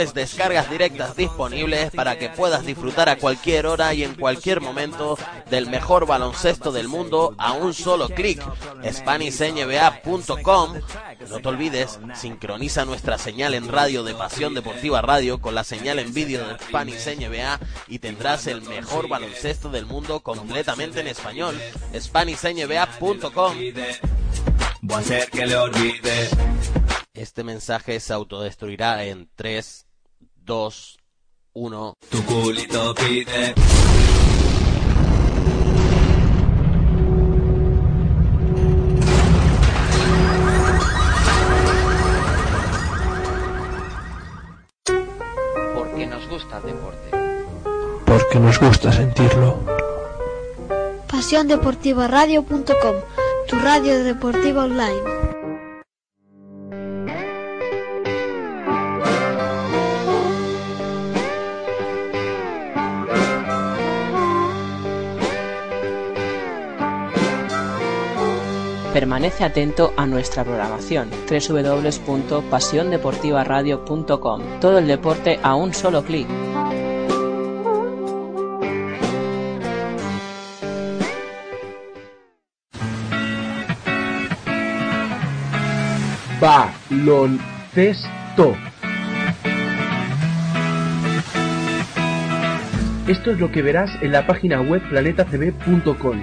mejores descargas directas disponibles para que puedas disfrutar a cualquier hora y en cualquier momento del mejor baloncesto del mundo a un solo clic. SpanishNBA.com. No te olvides, sincroniza nuestra señal en radio de Pasión Deportiva Radio con la señal en vídeo de Spanish NBA y tendrás el mejor baloncesto del mundo completamente en español. SpanishNBA.com. Voy a hacer que le olvide. Este mensaje se autodestruirá en 3, 2, 1. Tu culito pide. Porque nos gusta el deporte. Porque nos gusta sentirlo. PasiónDeportivaRadio.com, tu radio deportiva online. Permanece atento a nuestra programación www.pasiondeportivaradio.com. Todo el deporte a un solo clic. baloncesto. Esto es lo que verás en la página web planetacb.com.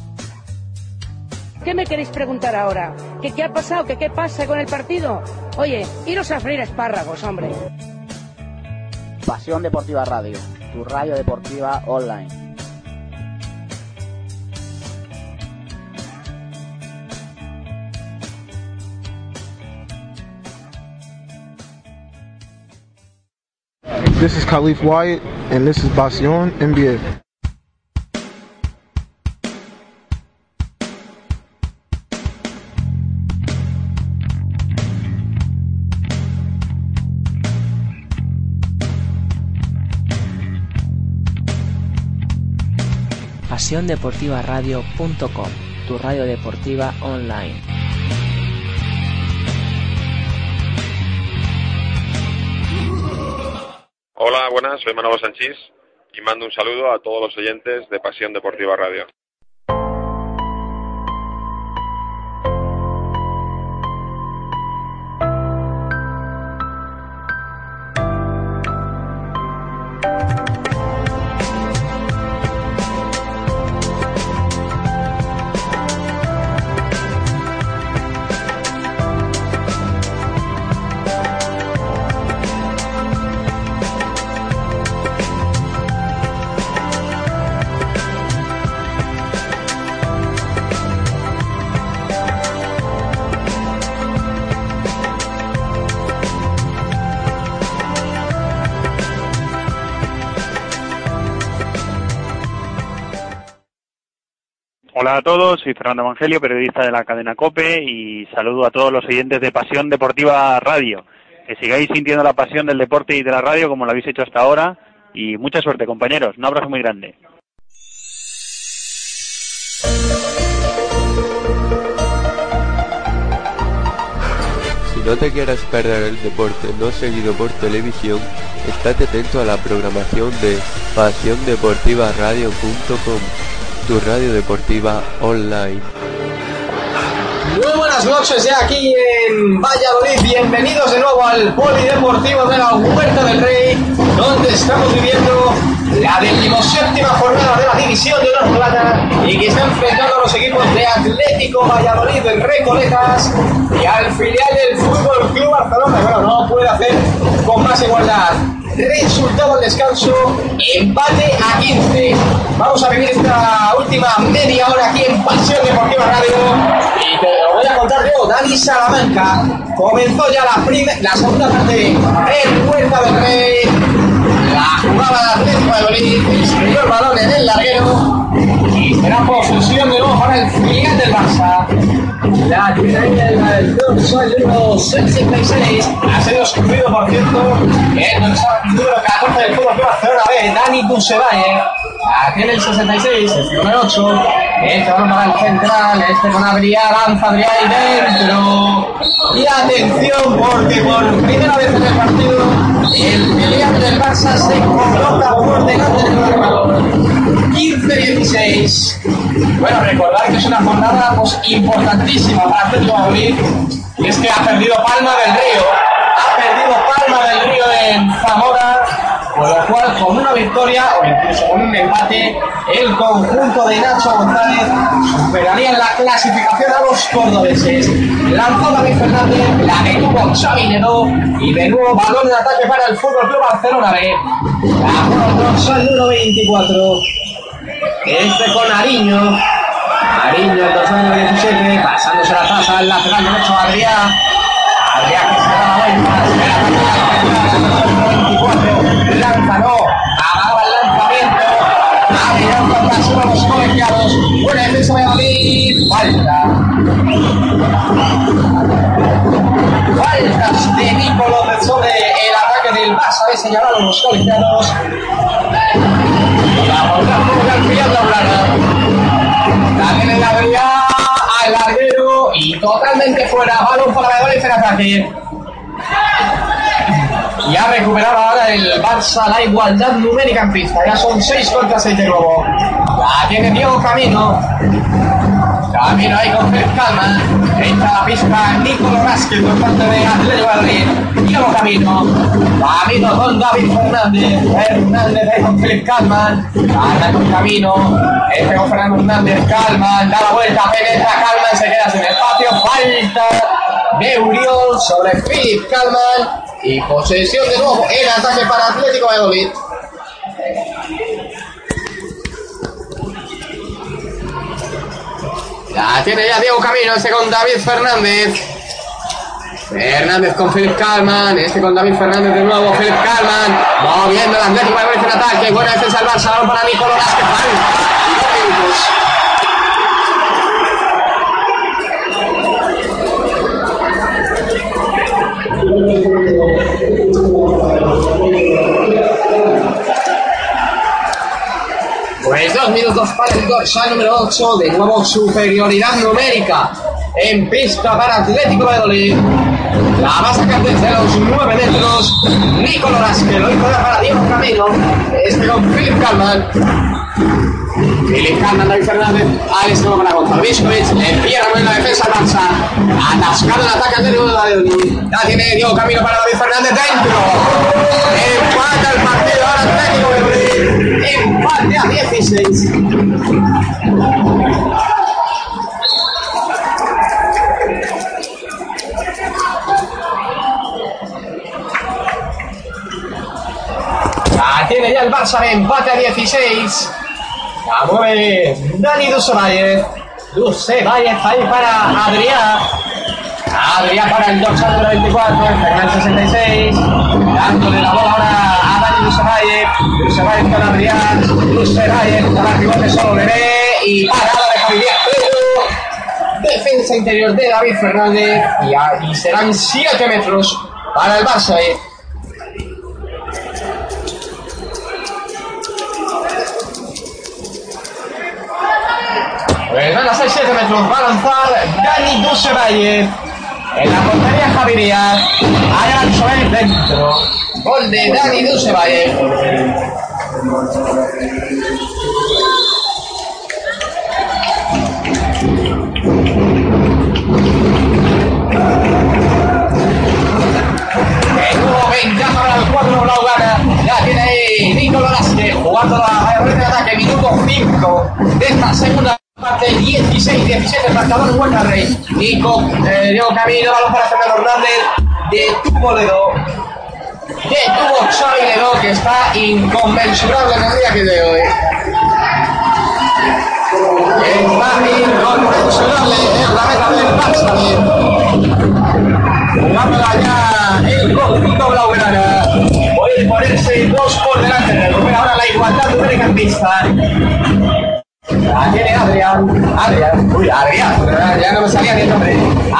¿Qué me queréis preguntar ahora? ¿Que qué ha pasado? ¿Que qué pasa con el partido? Oye, iros a freír espárragos, hombre. Pasión Deportiva Radio, tu radio deportiva online. This is Khalif Wyatt, and this is Basion NBA. PasiónDeportivaRadio.com, tu radio deportiva online. Hola, buenas, soy Manolo Sanchís y mando un saludo a todos los oyentes de Pasión Deportiva Radio. Hola a todos, soy Fernando Evangelio, periodista de la cadena COPE y saludo a todos los oyentes de Pasión Deportiva Radio. Que sigáis sintiendo la pasión del deporte y de la radio como lo habéis hecho hasta ahora y mucha suerte compañeros. Un abrazo muy grande. Si no te quieres perder el deporte no seguido por televisión, estate atento a la programación de pasiondeportivaradio.com, tu radio deportiva online. Muy buenas noches ya aquí en Valladolid. Bienvenidos de nuevo al Polideportivo de la Huerta del Rey, donde estamos viviendo la decimoséptima jornada de la división de honor plata y que está enfrentando a los equipos de Atlético Valladolid del Recoletas y al filial del Fútbol Club Barcelona. Bueno, no puede hacer con más igualdad. Resultado al descanso, empate a 15. Vamos a vivir esta última media hora aquí en Pasión Deportiva Radio y te lo voy a contar yo, Dani Salamanca. Comenzó ya la, prime- la segunda parte en Puerta del Rey. La jugaba el Atlético de el balón en el larguero será posesión de nuevo para el filial del Barça. La tiene ahí el, el número 66. Ha sido escogido, por cierto, el número 14 del Fútbol Club Barcelona B, Dani Dusevalle. La tiene el 66, el número 8. Este balón para el central, este con Adrián, lanza Adrián y dentro. Y atención, porque por primera vez en el partido, el filial del Barça se coloca por delante del marcador. 15-16. Bueno, recordar que es una jornada pues, importantísima para Atlético Madrid. Y es que ha perdido Palma del Río. Ha perdido Palma del Río en Zamora. Con lo cual, con una victoria o incluso con un empate, el conjunto de Nacho González superaría en la clasificación a los cordobeses. Lanzó David Fernández, la detuvo Xavi Ledó y de nuevo balón de ataque para el Fútbol Club Barcelona B. La dorsal número 24. Este con Ariño. Ariño, el número 17, pasándose la taza al lateral derecho a Adrián. Adrián que se da la vuelta, se da la vuelta, 24, lanza no, acaba el lanzamiento. Adrián contra solo los colegiados. Buena defensa de David, falta. Faltas de Nico López sobre el ataque del Barça, de señalaron los colegiados. La filial blaugrana. La tiene la Adrián al larguero y totalmente fuera. Balón para Valladolid en ataque. Y ha recuperado ahora el Barça la igualdad numérica en pista. Ya son 6 contra 6 de nuevo. La tiene Diego Camino. Camino ahí con Calma. Entra a la pista Nicolás Vázquez por parte de Atlético Madrid. Diego Camino. Camino con David Fernández. Fernández ahí con Felipe Calman. Anda con Camino. Este con Fernando Hernández. Calman. Da la vuelta. Penetra Calman. Se queda sin espacio. Falta de Uriol sobre Philip Calman. Y posesión de nuevo en ataque para Atlético Valladolid. La tiene ya Diego Camino, este con David Fernández. Fernández con Philip Calman, este con David Fernández de nuevo, Philip Calman, moviendo el Atlético de en ataque, buena defensa del Barça, para Nicolás dos minutos. Pues dos minutos para el dorsal número 8, de nuevo superioridad numérica en pista para Atlético Valladolid. La va a sacar desde los 9 metros Nicolás, que lo hizo para Diego Camino. Este con Philip Calman. Philip Calman, David Fernández, Alex Nuevo para Gonzalo Viscovic, le cierra en la defensa al Barça. Atascado el ataque Atlético de Valladolid. La tiene Diego Camino para David Fernández dentro. Empata el partido ahora Atlético. Empate a 16. La tiene ya el Barça de empate a 16. La mueve Dani Dusevalle. Dusevalle ahí para Adrián. Adrián para el dorsal número 24, Fernández 66. Dándole la bola ahora a Dani Dusevalle. Dusevalle con Adrián. Con la rebote solo le ve. Y parada de Javier Pedro. Defensa interior de David Fernández. Y, a- y serán 7 metros para el Barça. eh. Pues van a ser 7 metros. Va a lanzar Dani Dusevalle. En la portería Javi Díaz. Al Soler dentro. Gol de Dani nuevo ventaja para el cuadro blaugrana. Ya tiene ahí Nicolás Vázquez. Jugando la Valladolid de ataque, minuto 5 de esta segunda parte, 16, 17, el marcador en Rey. Nico, eh, Diego Camino, balón para Fernando Hernández, de Toledo. Detuvo Xavi Ledo, que está inconmensurable en el día que de hoy. Está inconmensurable en la meta del Barça. Jugándola ya el conjunto blaugrana. Puede ponerse dos por delante. Recupera ahora la igualdad numérica La tiene Adrián. Adrián. Uy, Adrián. Ya no me salía ni el nombre.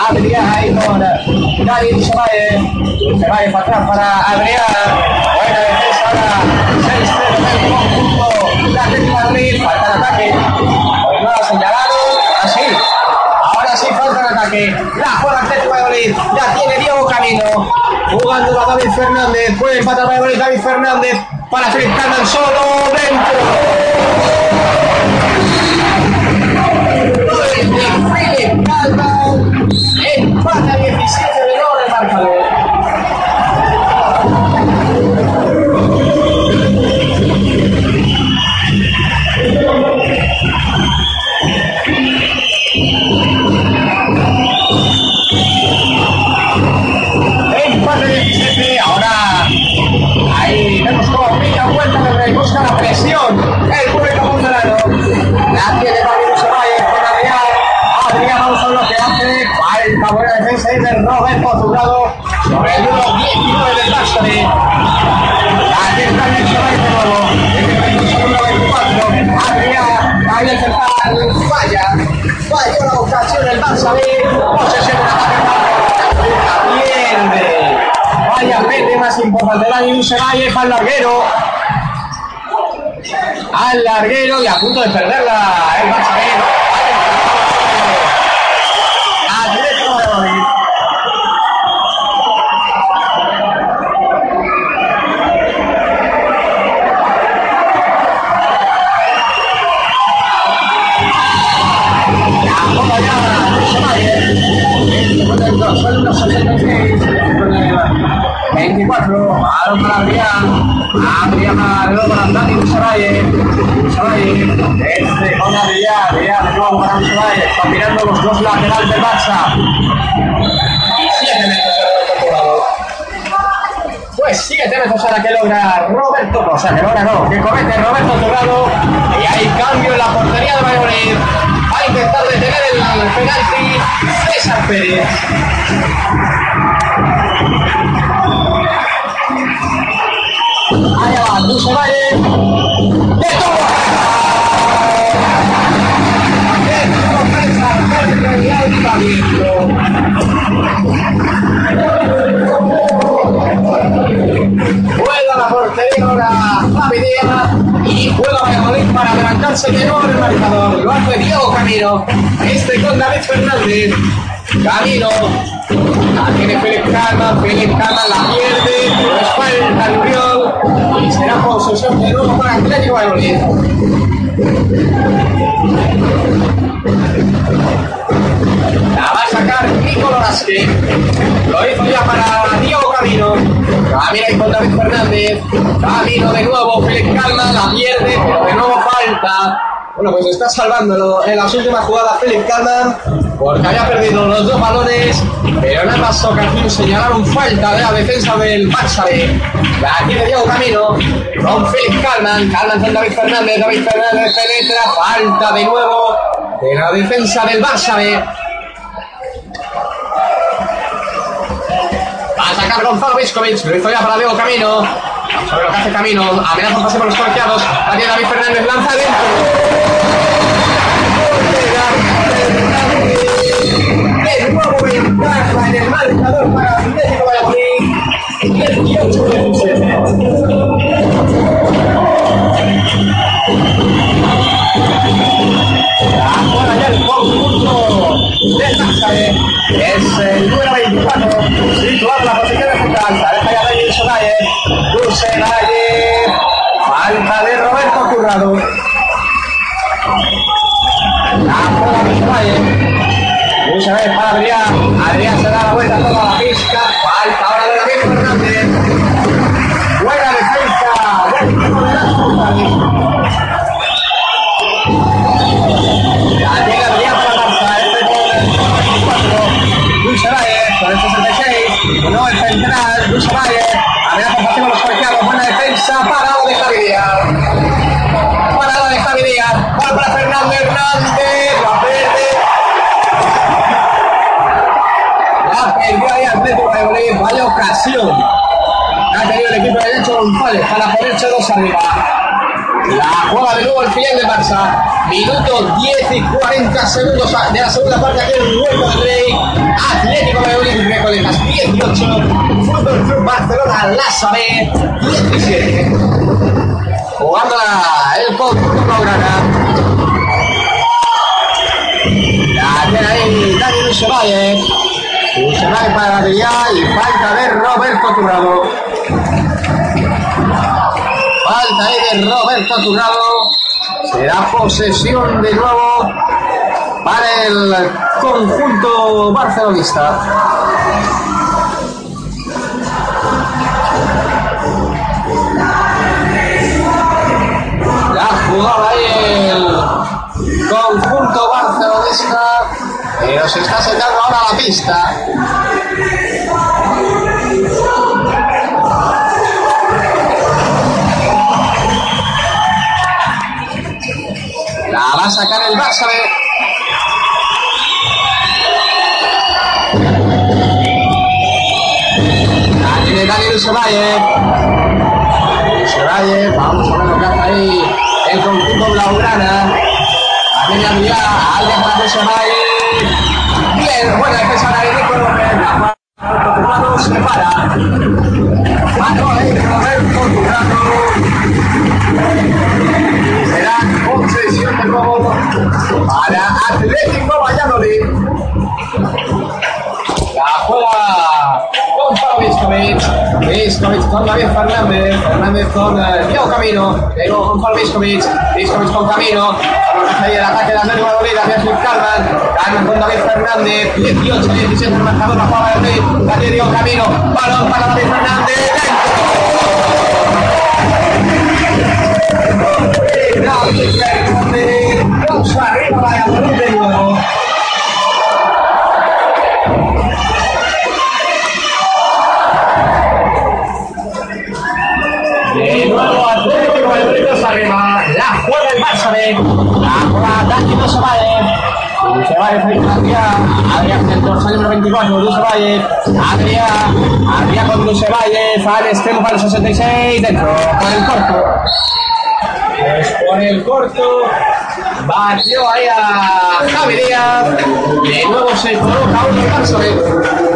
Adrián ahí con Dani Sebae. Sebae para atrás para Adrián. Buena defensa ahora. 6-3 del conjunto. La de Madrid. Falta el ataque. Pues no ha señalado. Así. Ahora sí falta el ataque. La juega de Madrid. La tiene Diego Camino. Jugando a David Fernández. Puede empatar Valladolid David Fernández. Para Felipe Carmen solo. Dentro. de Philip Calman empata de Roberto Zurrado sobre el número 19 del la tiene David Usabay de nuevo, desde el recurso número 24, Adrián, ahí el central, falla, falló la ocasión el Barça B, posesión de la pierde. Vaya pete más importante. El larguero. Al larguero y a punto de perderla el Barça. Balón para Adrián, Adrián luego para Dani Usaraye, Usaraye, este con Adrián, Adrián de nuevo para Usaraye, combinando los dos laterales del Barça. Y 7 metros de Roberto Curado. Pues 7 metros ahora que logra Roberto, o sea que logra no, que comete Roberto Torrado y hay cambio en la portería de Valladolid. Va a intentar detener el penalti César Pérez. Allá va, Valle. Juega la y juega para adelantarse de el marcador. Lo hace Diego Camino. Este con David Fernández. Camino. La tiene Félix Calma. Félix Calma la pierde. Lo espalda el Uriol. Y será posesión de nuevo para Atlético Valladolid. La va a sacar Nicolás Vázquez. Lo hizo ya para Diego Camino. Camina ahí con Fernández. Camino de nuevo. Félix Calma la pierde, pero de nuevo falta. Bueno, pues está salvándolo en las últimas jugadas Félix Calman porque había perdido los dos balones, pero en ambas ocasiones señalaron falta de la defensa del Barça B. La tiene Diego Camino con Félix Calman, Calman con David Fernández, David Fernández penetra, falta de nuevo de la defensa del Barça B. Va a sacar Gonzalo Viscovic, lo hizo ya para Diego Camino. Ver lo que hace Camino, amenaza un pase por los colegiados, tiene David Fernández, lanza dentro. De nuevo ventaja en el marcador para Atlético Valladolid. 18-17. Ahora ya el conjunto del Nájare es el número 24, situado en la posición de. La deja ya David Sonaye. Dulcenaye. Falta de Roberto Currado. La juega de Sonaye. Dulcenaye para Adrián. Adrián se da la vuelta toda la pista. Falta ahora de David Fernández. Luis Valle. Amenaza de los colegiados. Buena defensa. Parado de Javi Díaz. Parada de Javi Díaz. Gol para Fernando Hernández. La pierde. La perdió ahí Atlético de Madrid. Vaya ocasión. Ha tenido el equipo de Nacho González para ponerse dos arriba. La juega de nuevo el filial de Barça. Minuto 10 y 40 segundos de la segunda parte aquí en el del Rey. Atlético de Madrid Recoletas 18. Fútbol Club Barcelona B 17. Jugando el conjunto Blaugrana. La tiene ahí Dani Lucevalle. Lucevalle para Villar y falta de Roberto Turrado. Ahí de Roberto Turrado. Será posesión de nuevo para el conjunto barcelonista. Viscovic con David Fernández. Fernández con eh, Diego Camino. Luego Gonzalo Viscovic. Viscovic con Camino. Ahí el ataque de Atlético Valladolid. Hacia Philip Calman. Calman con David Fernández. 18, 17 el marcador. La juega Valladolid. La tiene Diego Camino. Balón para David Fernández. David de nuevo. Arriba. La juega el Barça B. La juega Dani no se vale. Se vale Félix Adrián. Adrián del dorsal número 24. Luis Valle. Adrián. Adrián con Luis Valle. Fan extremo para el 66. Dentro. Por el corto. Pues por el corto. Batió ahí a Javi Díaz. De nuevo se coloca uno el.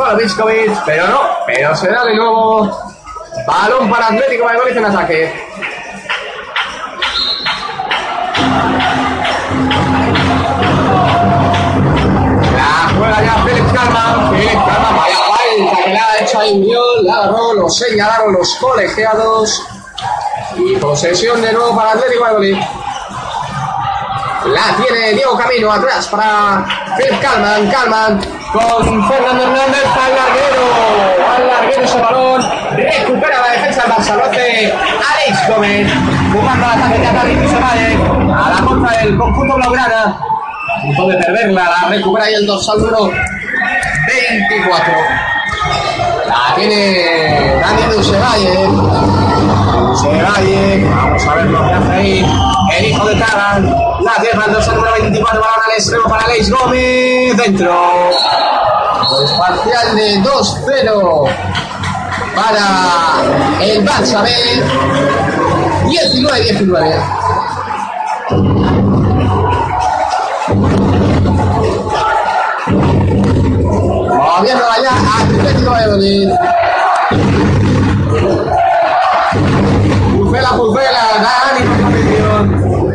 Gonzalo Viscovic, pero no, pero se da de nuevo balón para Atlético Valladolid en ataque. La juega ya Félix Calma, Félix Calma, vaya falta que le ha hecho ahí Miol, la agarró, lo señalaron los colegiados. Y posesión de nuevo para Atlético Valladolid. La tiene Diego Camino atrás para Philip Calman. Calman con Fernando Hernández al larguero. Al larguero ese balón. Recupera la defensa del Barça. Lo hace Alex Gómez. Jugando al ataque de Atlético se vale. A la contra del conjunto Blaugrana. A punto de perderla. La recupera ahí el dorsal número 24. La tiene Daniel Usevalle. Usevalle. Vamos a ver lo que hace ahí. El hijo de Taran. La tierra el dorsal número 24. Balón al extremo para Alex Gómez. Dentro. Pues parcial de 2-0 para el Barça B. 19-19. Moviéndola ya Atlético de Pulpela, pulpela, Dani con competición.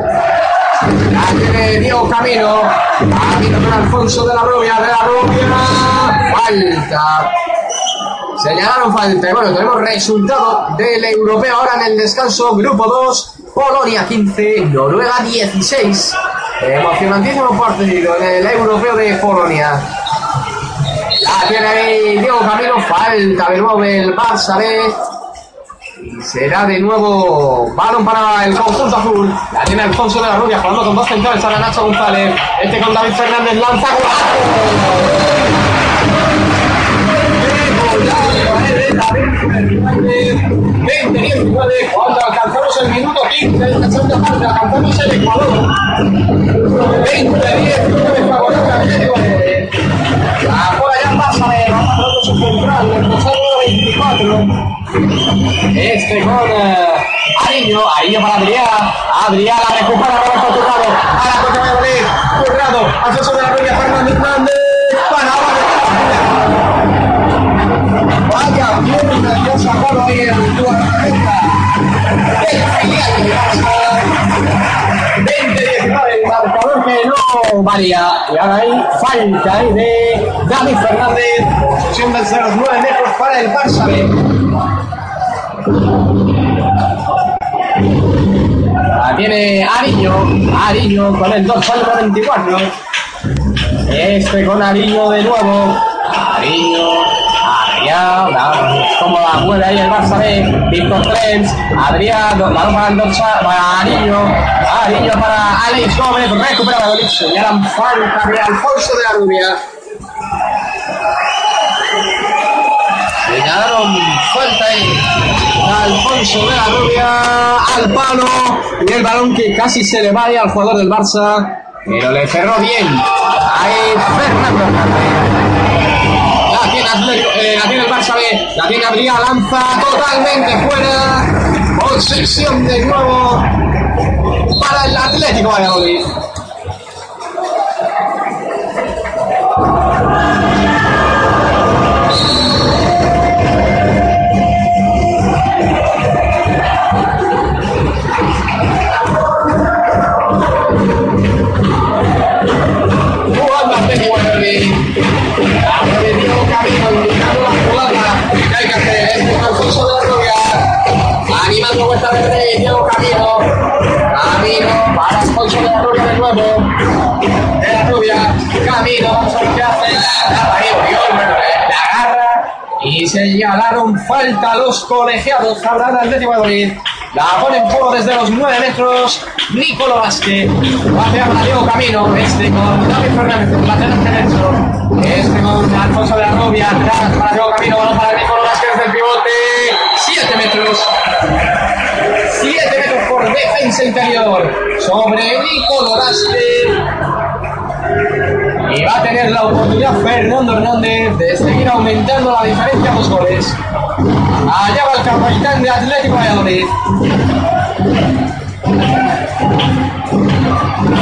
La tiene Diego Camino. Camino con Alfonso de la Rubia, de la Rubia. Falta. Señalaron falta. Y bueno, tenemos resultado del europeo ahora en el descanso. Grupo 2. Polonia 15, Noruega 16. Emocionantísimo partido en el europeo de Polonia. La tiene Diego Camilo, falta de nuevo el Barça B. Y será de nuevo balón para el conjunto azul. La tiene Alfonso de la Rubia jugando con dos centrales para Nacho González. Este con David Fernández lanza. Fernández, 20 19 cuando alcanzamos el minuto 15 de la segunda parte, alcanzamos el Ecuador. 20 19 favorable al Atlético Ahora ya pasa de pronto su central, 24. Este con eh, Ariño, Ariño para Adrián. Adrián la recupera Roberto Turrado. A la contra de Valladolid. Turrado, Alfonso de la Rubia, Fernando Hernández. Para Vaya bien grandiosa gol ahí en tu filial de Barça. 20-19 el marcador que no varía. Y ahora hay falta de David Fernández. Posición de 0-9 metros para el Barça B. La tiene Ariño, Ariño con el 2 al 24. Este con Ariño de nuevo. Ariño, la, como la mueve ahí el Barça B. Víctor Trens, Adrián, la para para Ariño, Ariño para Alex Gómez, recupera la Dolix, señalan falta de Alfonso de la Rubia. Señalaron falta ahí. Alfonso de la Rubia al palo y el balón que casi se le va ahí al jugador del Barça, pero le cerró bien. Ahí Fernando Hernández. La tiene, eh, la tiene B, la tiene lanza totalmente fuera. Posesión de nuevo para el Atlético Valladolid. Aprendió camino, Alfonso de la Rubia de nuevo. De la Rubia. Camino, vamos hace. La agarra Oriol, bueno, eh, la agarra. Y señalaron falta los colegiados. Habrá Atlético de Madrid. La pone en juego desde los 9 metros. Nicolo Vázquez. Va hacia Diego Camino. Este con David Fernández, el lateral derecho. Este con Alfonso de la Rubia. Atrás para Diego Camino. Balón para Nicolo Vázquez del pivote. 7 metros. 7 metros por defensa interior. Sobre Nicolo Vázquez. Y va a tener la oportunidad Fernando Hernández de seguir aumentando la diferencia a dos goles. Allá va el capitán de Atlético Valladolid.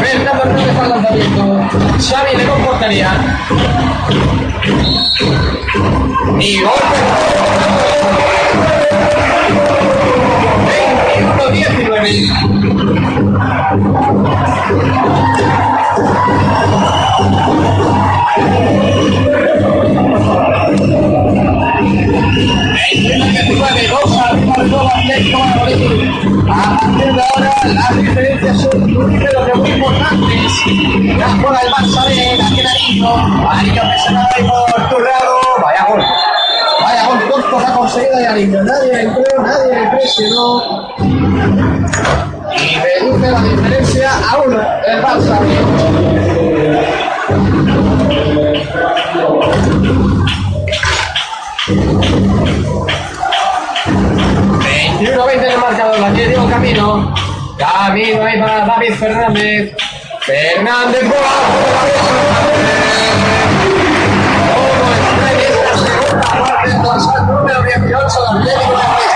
Fernando Hernández al lanzamiento. Xavi le comportaría. Y gol. 29, dos arriba el nuevo Atlético Valladolid. A partir de ahora las diferencias son muy importantes. La juega el la que se va ahí por tu lado. Vaya gol. Vaya gol corto que ha conseguido de Ariño. Nadie le entró, nadie le presionó. Y reduce la diferencia a uno el Barça B. 21-20 en el marcador, la tiene Diego Camino. Camino ahí para David Fernández. Fernández, gol. Todo número 18 del Atlético de Madrid.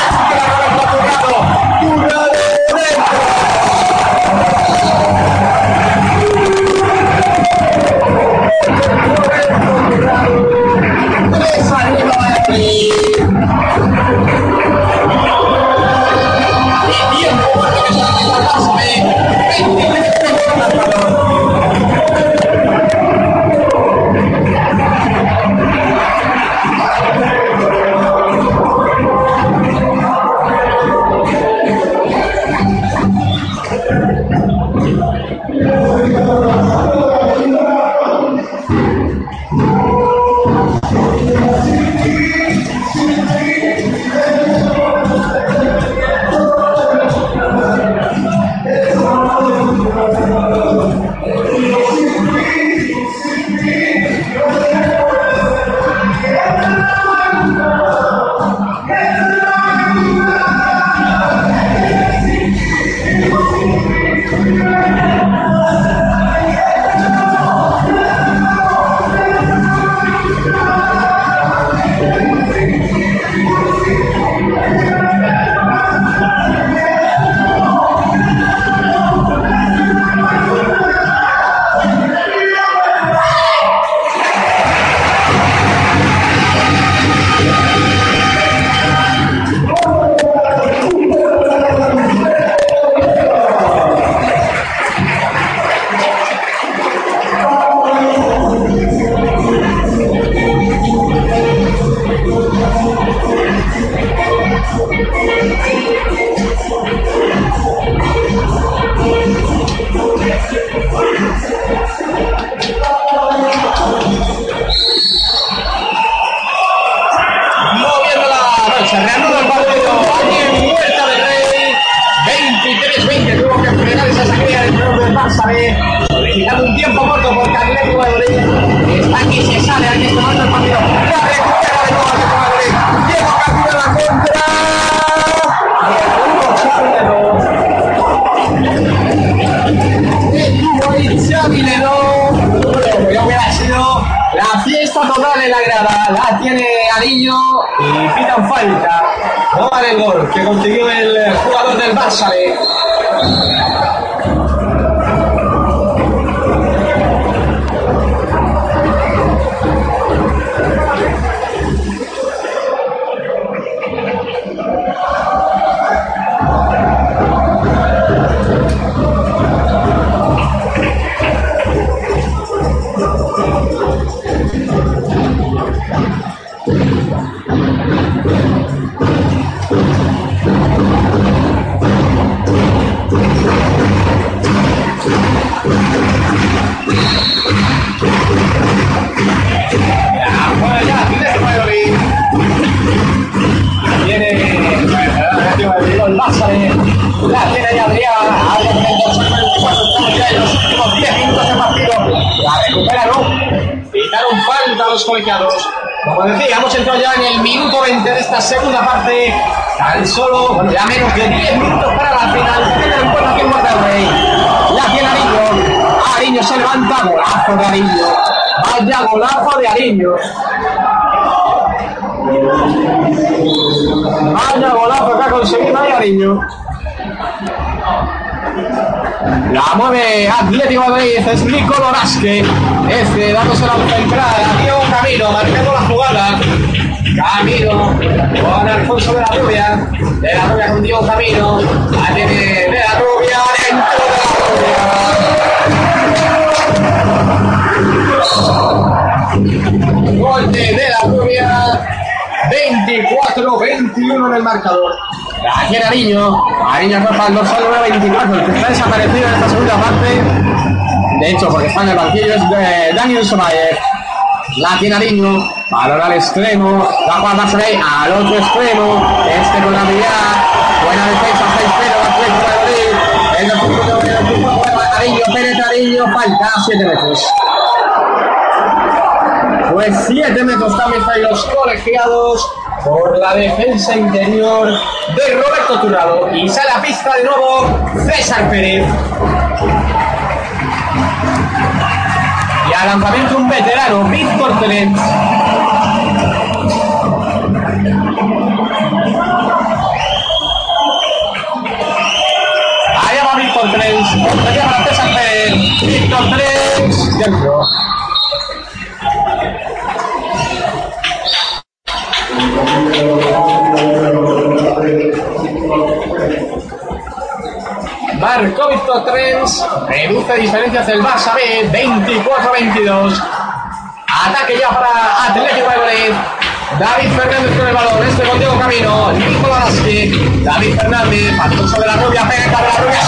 Recupera Roberto Turrado. Turrado dentro. Tres arriba Valladolid. Y tiempo porque que se la el los colegiados. Como decía, hemos entrado ya en el minuto 20 de esta segunda parte. Tan solo, bueno, ya menos de 10 minutos para la final. Teniendo en cuenta que guarda el rey. La tiene Ariño. Ariño se levanta. Golazo de Ariño. Vaya golazo de Ariño. Vaya golazo que ha conseguido Ariño. La mueve Atlético Madrid, es Nicolò Rasque. Este dándose la central Diego Camino, marcando la jugada. Camino con Alfonso de la Rubia. De la Rubia con Diego Camino. Tiene de la Rubia dentro de la Rubia. Gol de, de la Rubia. 24-21 en el marcador. La tiene Ariño. Ariño roja el dorsal número 24, el que está desaparecido en esta segunda parte. De hecho, porque está en el banquillo es de Daniel Somayer. La tiene Ariño. Balón al extremo. La juega Barcelona al otro extremo. Este con la habilidad. Buena defensa, 6-0. Atlético de Madrid. En el punto de Ariño, penetra Ariño. Falta 7 metros. Pues 7 metros también están los colegiados por la defensa interior de Roberto Turrado. Y sale a pista de nuevo César Pérez. Y al lanzamiento un veterano, Víctor Telenz. Allá va Víctor Telenz. Portería para César Pérez. Víctor Telenz. Dentro. Marcó Víctor Trens, reduce diferencias del Barça B, 24-22. Ataque ya para Atlético de Madrid. David Fernández con el balón, este con Diego Camino, Nicolás Lasky, David Fernández, Alfonso de la Rubia, penetra de la Rubia,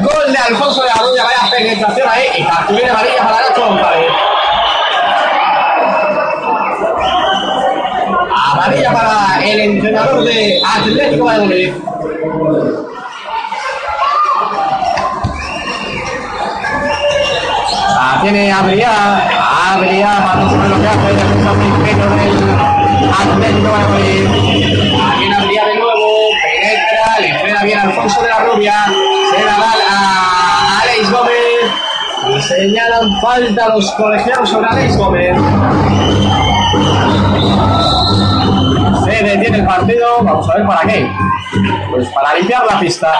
Gol de Alfonso de la Rubia, vaya penetración ahí, y cartulina amarilla para Nacho González. Amarilla para el entrenador de Atlético Madrid. La tiene Adrián, Adrián, vamos a ver lo que hace el defensa primero del Atlético. La tiene Adrián de nuevo, penetra, le frena bien Alfonso de la Rubia, se la da a Alex Gómez señalan falta los colegiados sobre Alex Gómez. Partido, vamos a ver para qué. Pues para limpiar la pista.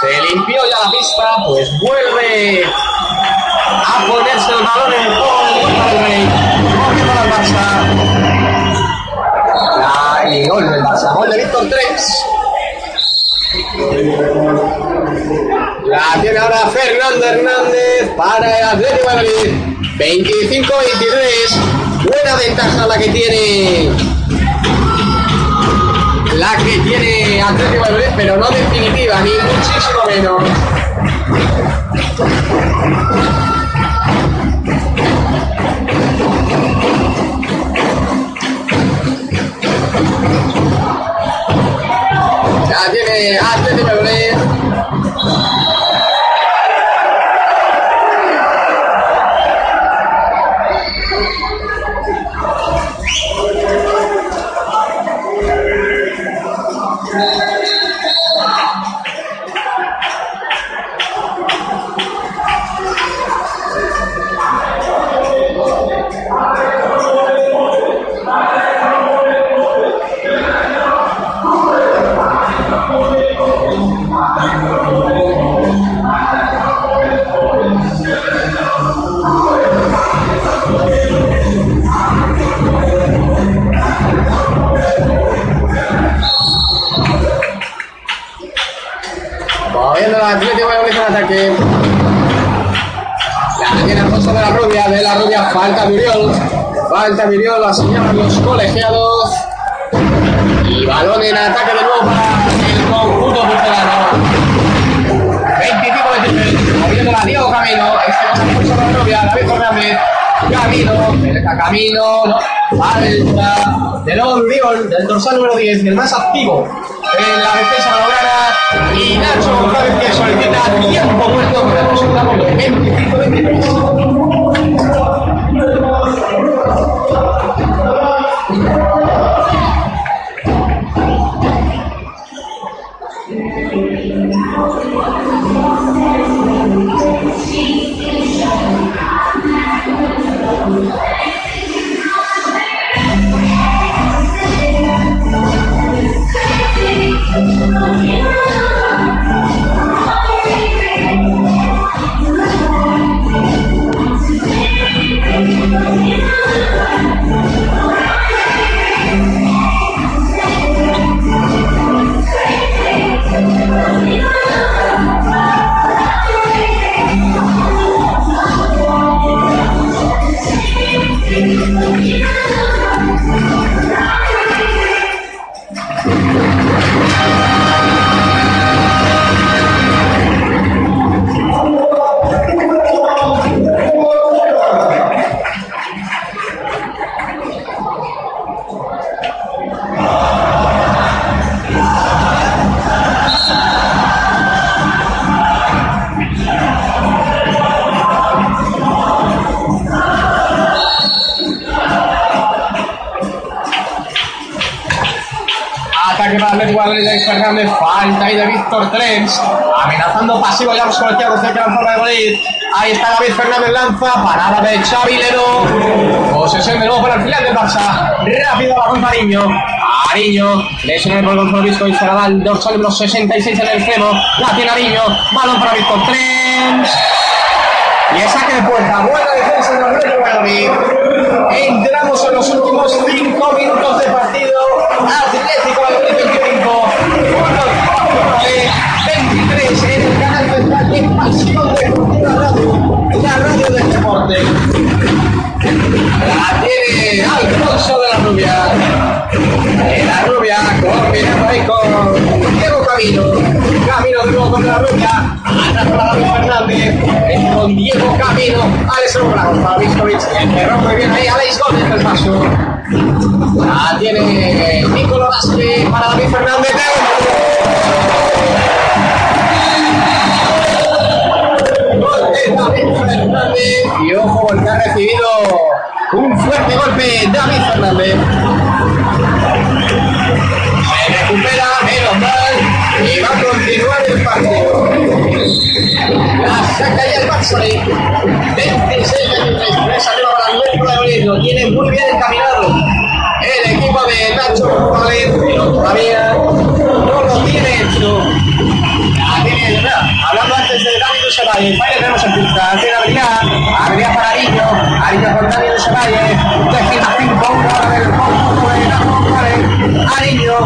Se limpió ya la pista, pues vuelve a ponerse el balón en el juego del Rey. Corriendo la. La- y gol del Barça, gol de Víctor Tres. La tiene ahora Fernando Hernández para el Atlético Madrid. 25-23. Buena ventaja la que tiene. La que tiene Atlético Madrid, pero no definitiva, ni muchísimo menos. Ya tiene Atlético de Ataque. La tiene Alfonso de la Rubia, de la Rubia, falta Muriol. Falta Muriol, la señalan los colegiados. Y balón en ataque de nuevo para el conjunto pucelano. 25-23, moviendo la Diego Camino. Este es Alfonso de la Rubia, David Fernández. Camino, derecha Camino, no, falta de Don Dion, del dorsal número 10, el más activo en la defensa blaugrana. Y Nacho González que solicita tiempo muerto con el resultado de 25-23. Ahí está David Fernández lanza, parada de Xavi Leno. Posesión de nuevo para el filial del Barça. Rápido balón para Ariño. Ariño, lesionado por Gonzalo Visco y será el dorsal número 66 en el extremo. La tiene Ariño, balón para Víctor Trens. Y es saque de puerta, buena defensa del de Madrid. Entramos en los últimos 5 minutos de partido. Camino. Camino de nuevo con la Rubia. Atrás para David Fernández. Es con Diego Camino. Alex Bravo para Viskovic. Enterró muy bien ahí Alex Gómez el paso. La tiene Nicolás Vázquez para David Fernández. De David Fernández. Y ojo, porque ha recibido un fuerte golpe David Fernández. Se recupera, menos mal, y va a continuar el partido. La saca ya el Barça. 26 23 arriba para el Atlético de. Lo tiene muy bien encaminado el equipo de Nacho González, pero todavía no lo tiene hecho. La de. Hablando antes de David Usevalle, ahí le vemos en pista. Tiene habilidad, habilidad para Ariño, Ariño Valle, décima 5 1 ahora del conjunto de Nacho González, Ariño,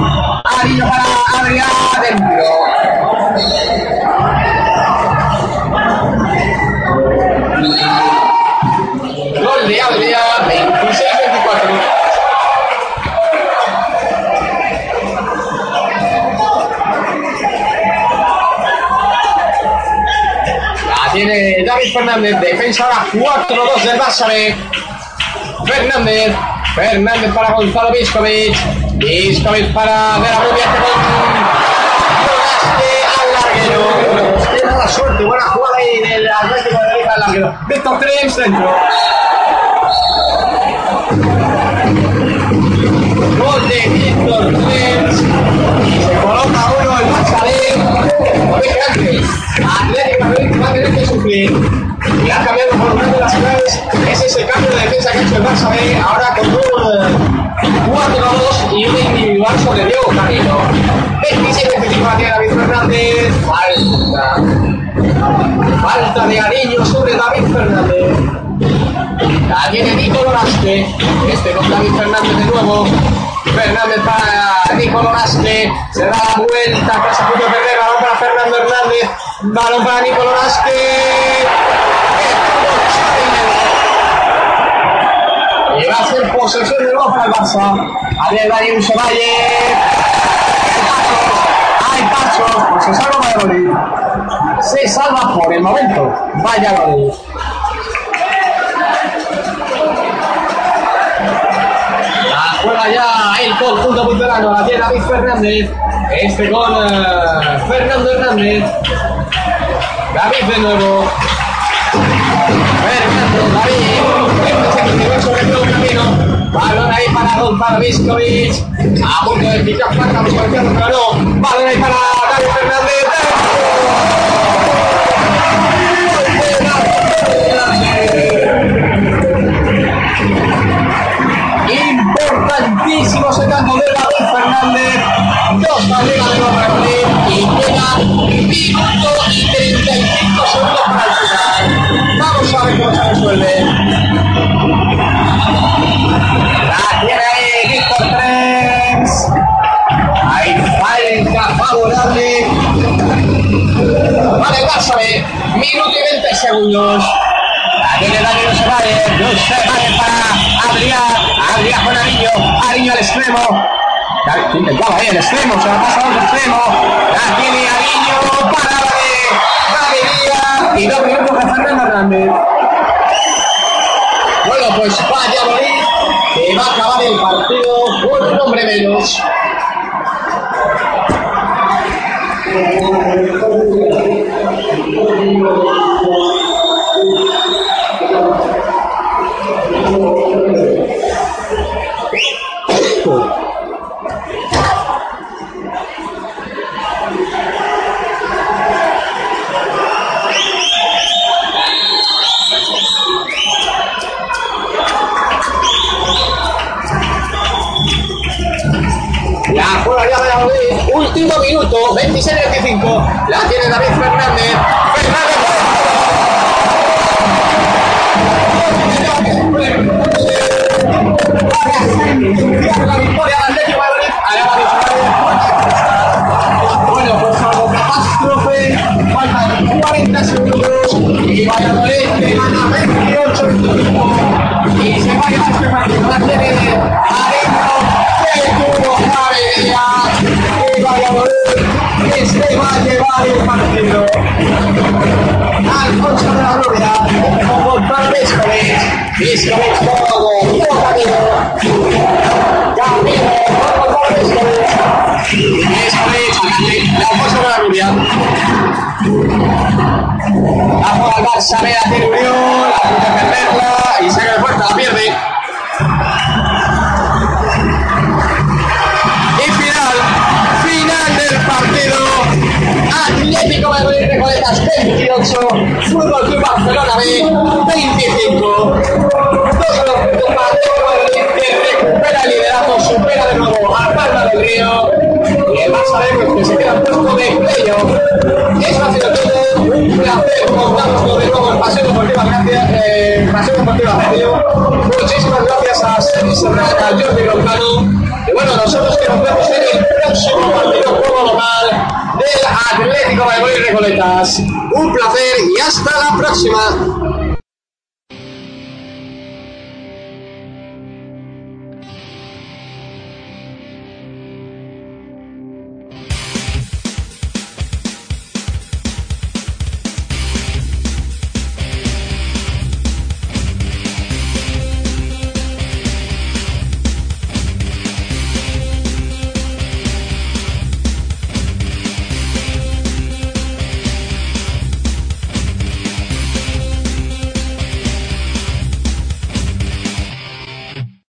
Ariño para Adrián adentro. Gol de Adrián, 26-24. tiene David Fernández, defensa ahora 4-2 del Barça Fernández, Fernández para Gonzalo Viscovic, Viscovic para De la Rubia, con mala suerte, buena jugada ahí del Atlético de Madrid al larguero. Víctor Trens dentro. Gol de Víctor Trens. Se coloca Atlético Madrid va a tener que sufrir. Y ha cambiado por una de las claves. Es ese cambio de defensa que ha hecho el Barça B. Ahora con un 4-2 y un individual sobre Diego Camino. 27 efectiva tiene David Fernández. Falta. Falta de Ariño sobre David Fernández. La tiene Nico Loraste. Este con David Fernández de nuevo. Fernández para Nico Loraste. Se da la vuelta, casi a punto. Balón para Fernando Hernández. Balón para Nico Loraste. Y va a ser posesión de balón para el Barça. Ariel Valle. Hay pasos. Pues se salva Valladolid. Se salva por el momento. Valladolid. Juega ya el conjunto punterano. La tiene David Fernández. Este con eh, Fernando Hernández. David de nuevo. Fernando, David. Camino. Balón ahí para Gonzalo Viscovic. A punto de picar buscando pero no. Balón ahí para David Fernández. Y queda minuto y 35 segundos para el final. Vamos a ver cómo se resuelve. La tiene ahí falta favorable. Vale. Minuto y 20 segundos. La tiene Daniel José José para Adrián. Adrián con Ariño. Ariño al extremo. Intentaba ahí el extremo, se la pasa al extremo. La tiene el partido. De la Gloria. Con Gonzalo Viscovic. Viscovic todo. Todo camino. Camino. Con Gonzalo. Alfonso de la. La juega el Barça, ve la tiene Uriol, de perderla y saca de puerta, la pierde. Partido. Atlético Madrid Recoletas 28, Fútbol Club Barcelona B 25. Dos puntos para recupera el liderato, supera de nuevo al Palma del Río. Y el Barça pues, que se queda en puesto de playoff. Eso ha sido todo. Un placer contarnos de nuevo en Pasión Deportiva Gracias, eh, Pasión Deportiva Radio. Muchísimas gracias a Sergio Serrano, a Jordi Roncano. Y bueno, nosotros que nos vemos en el próximo partido juego local del Atlético de Madrid Recoletas. Un placer y hasta la próxima.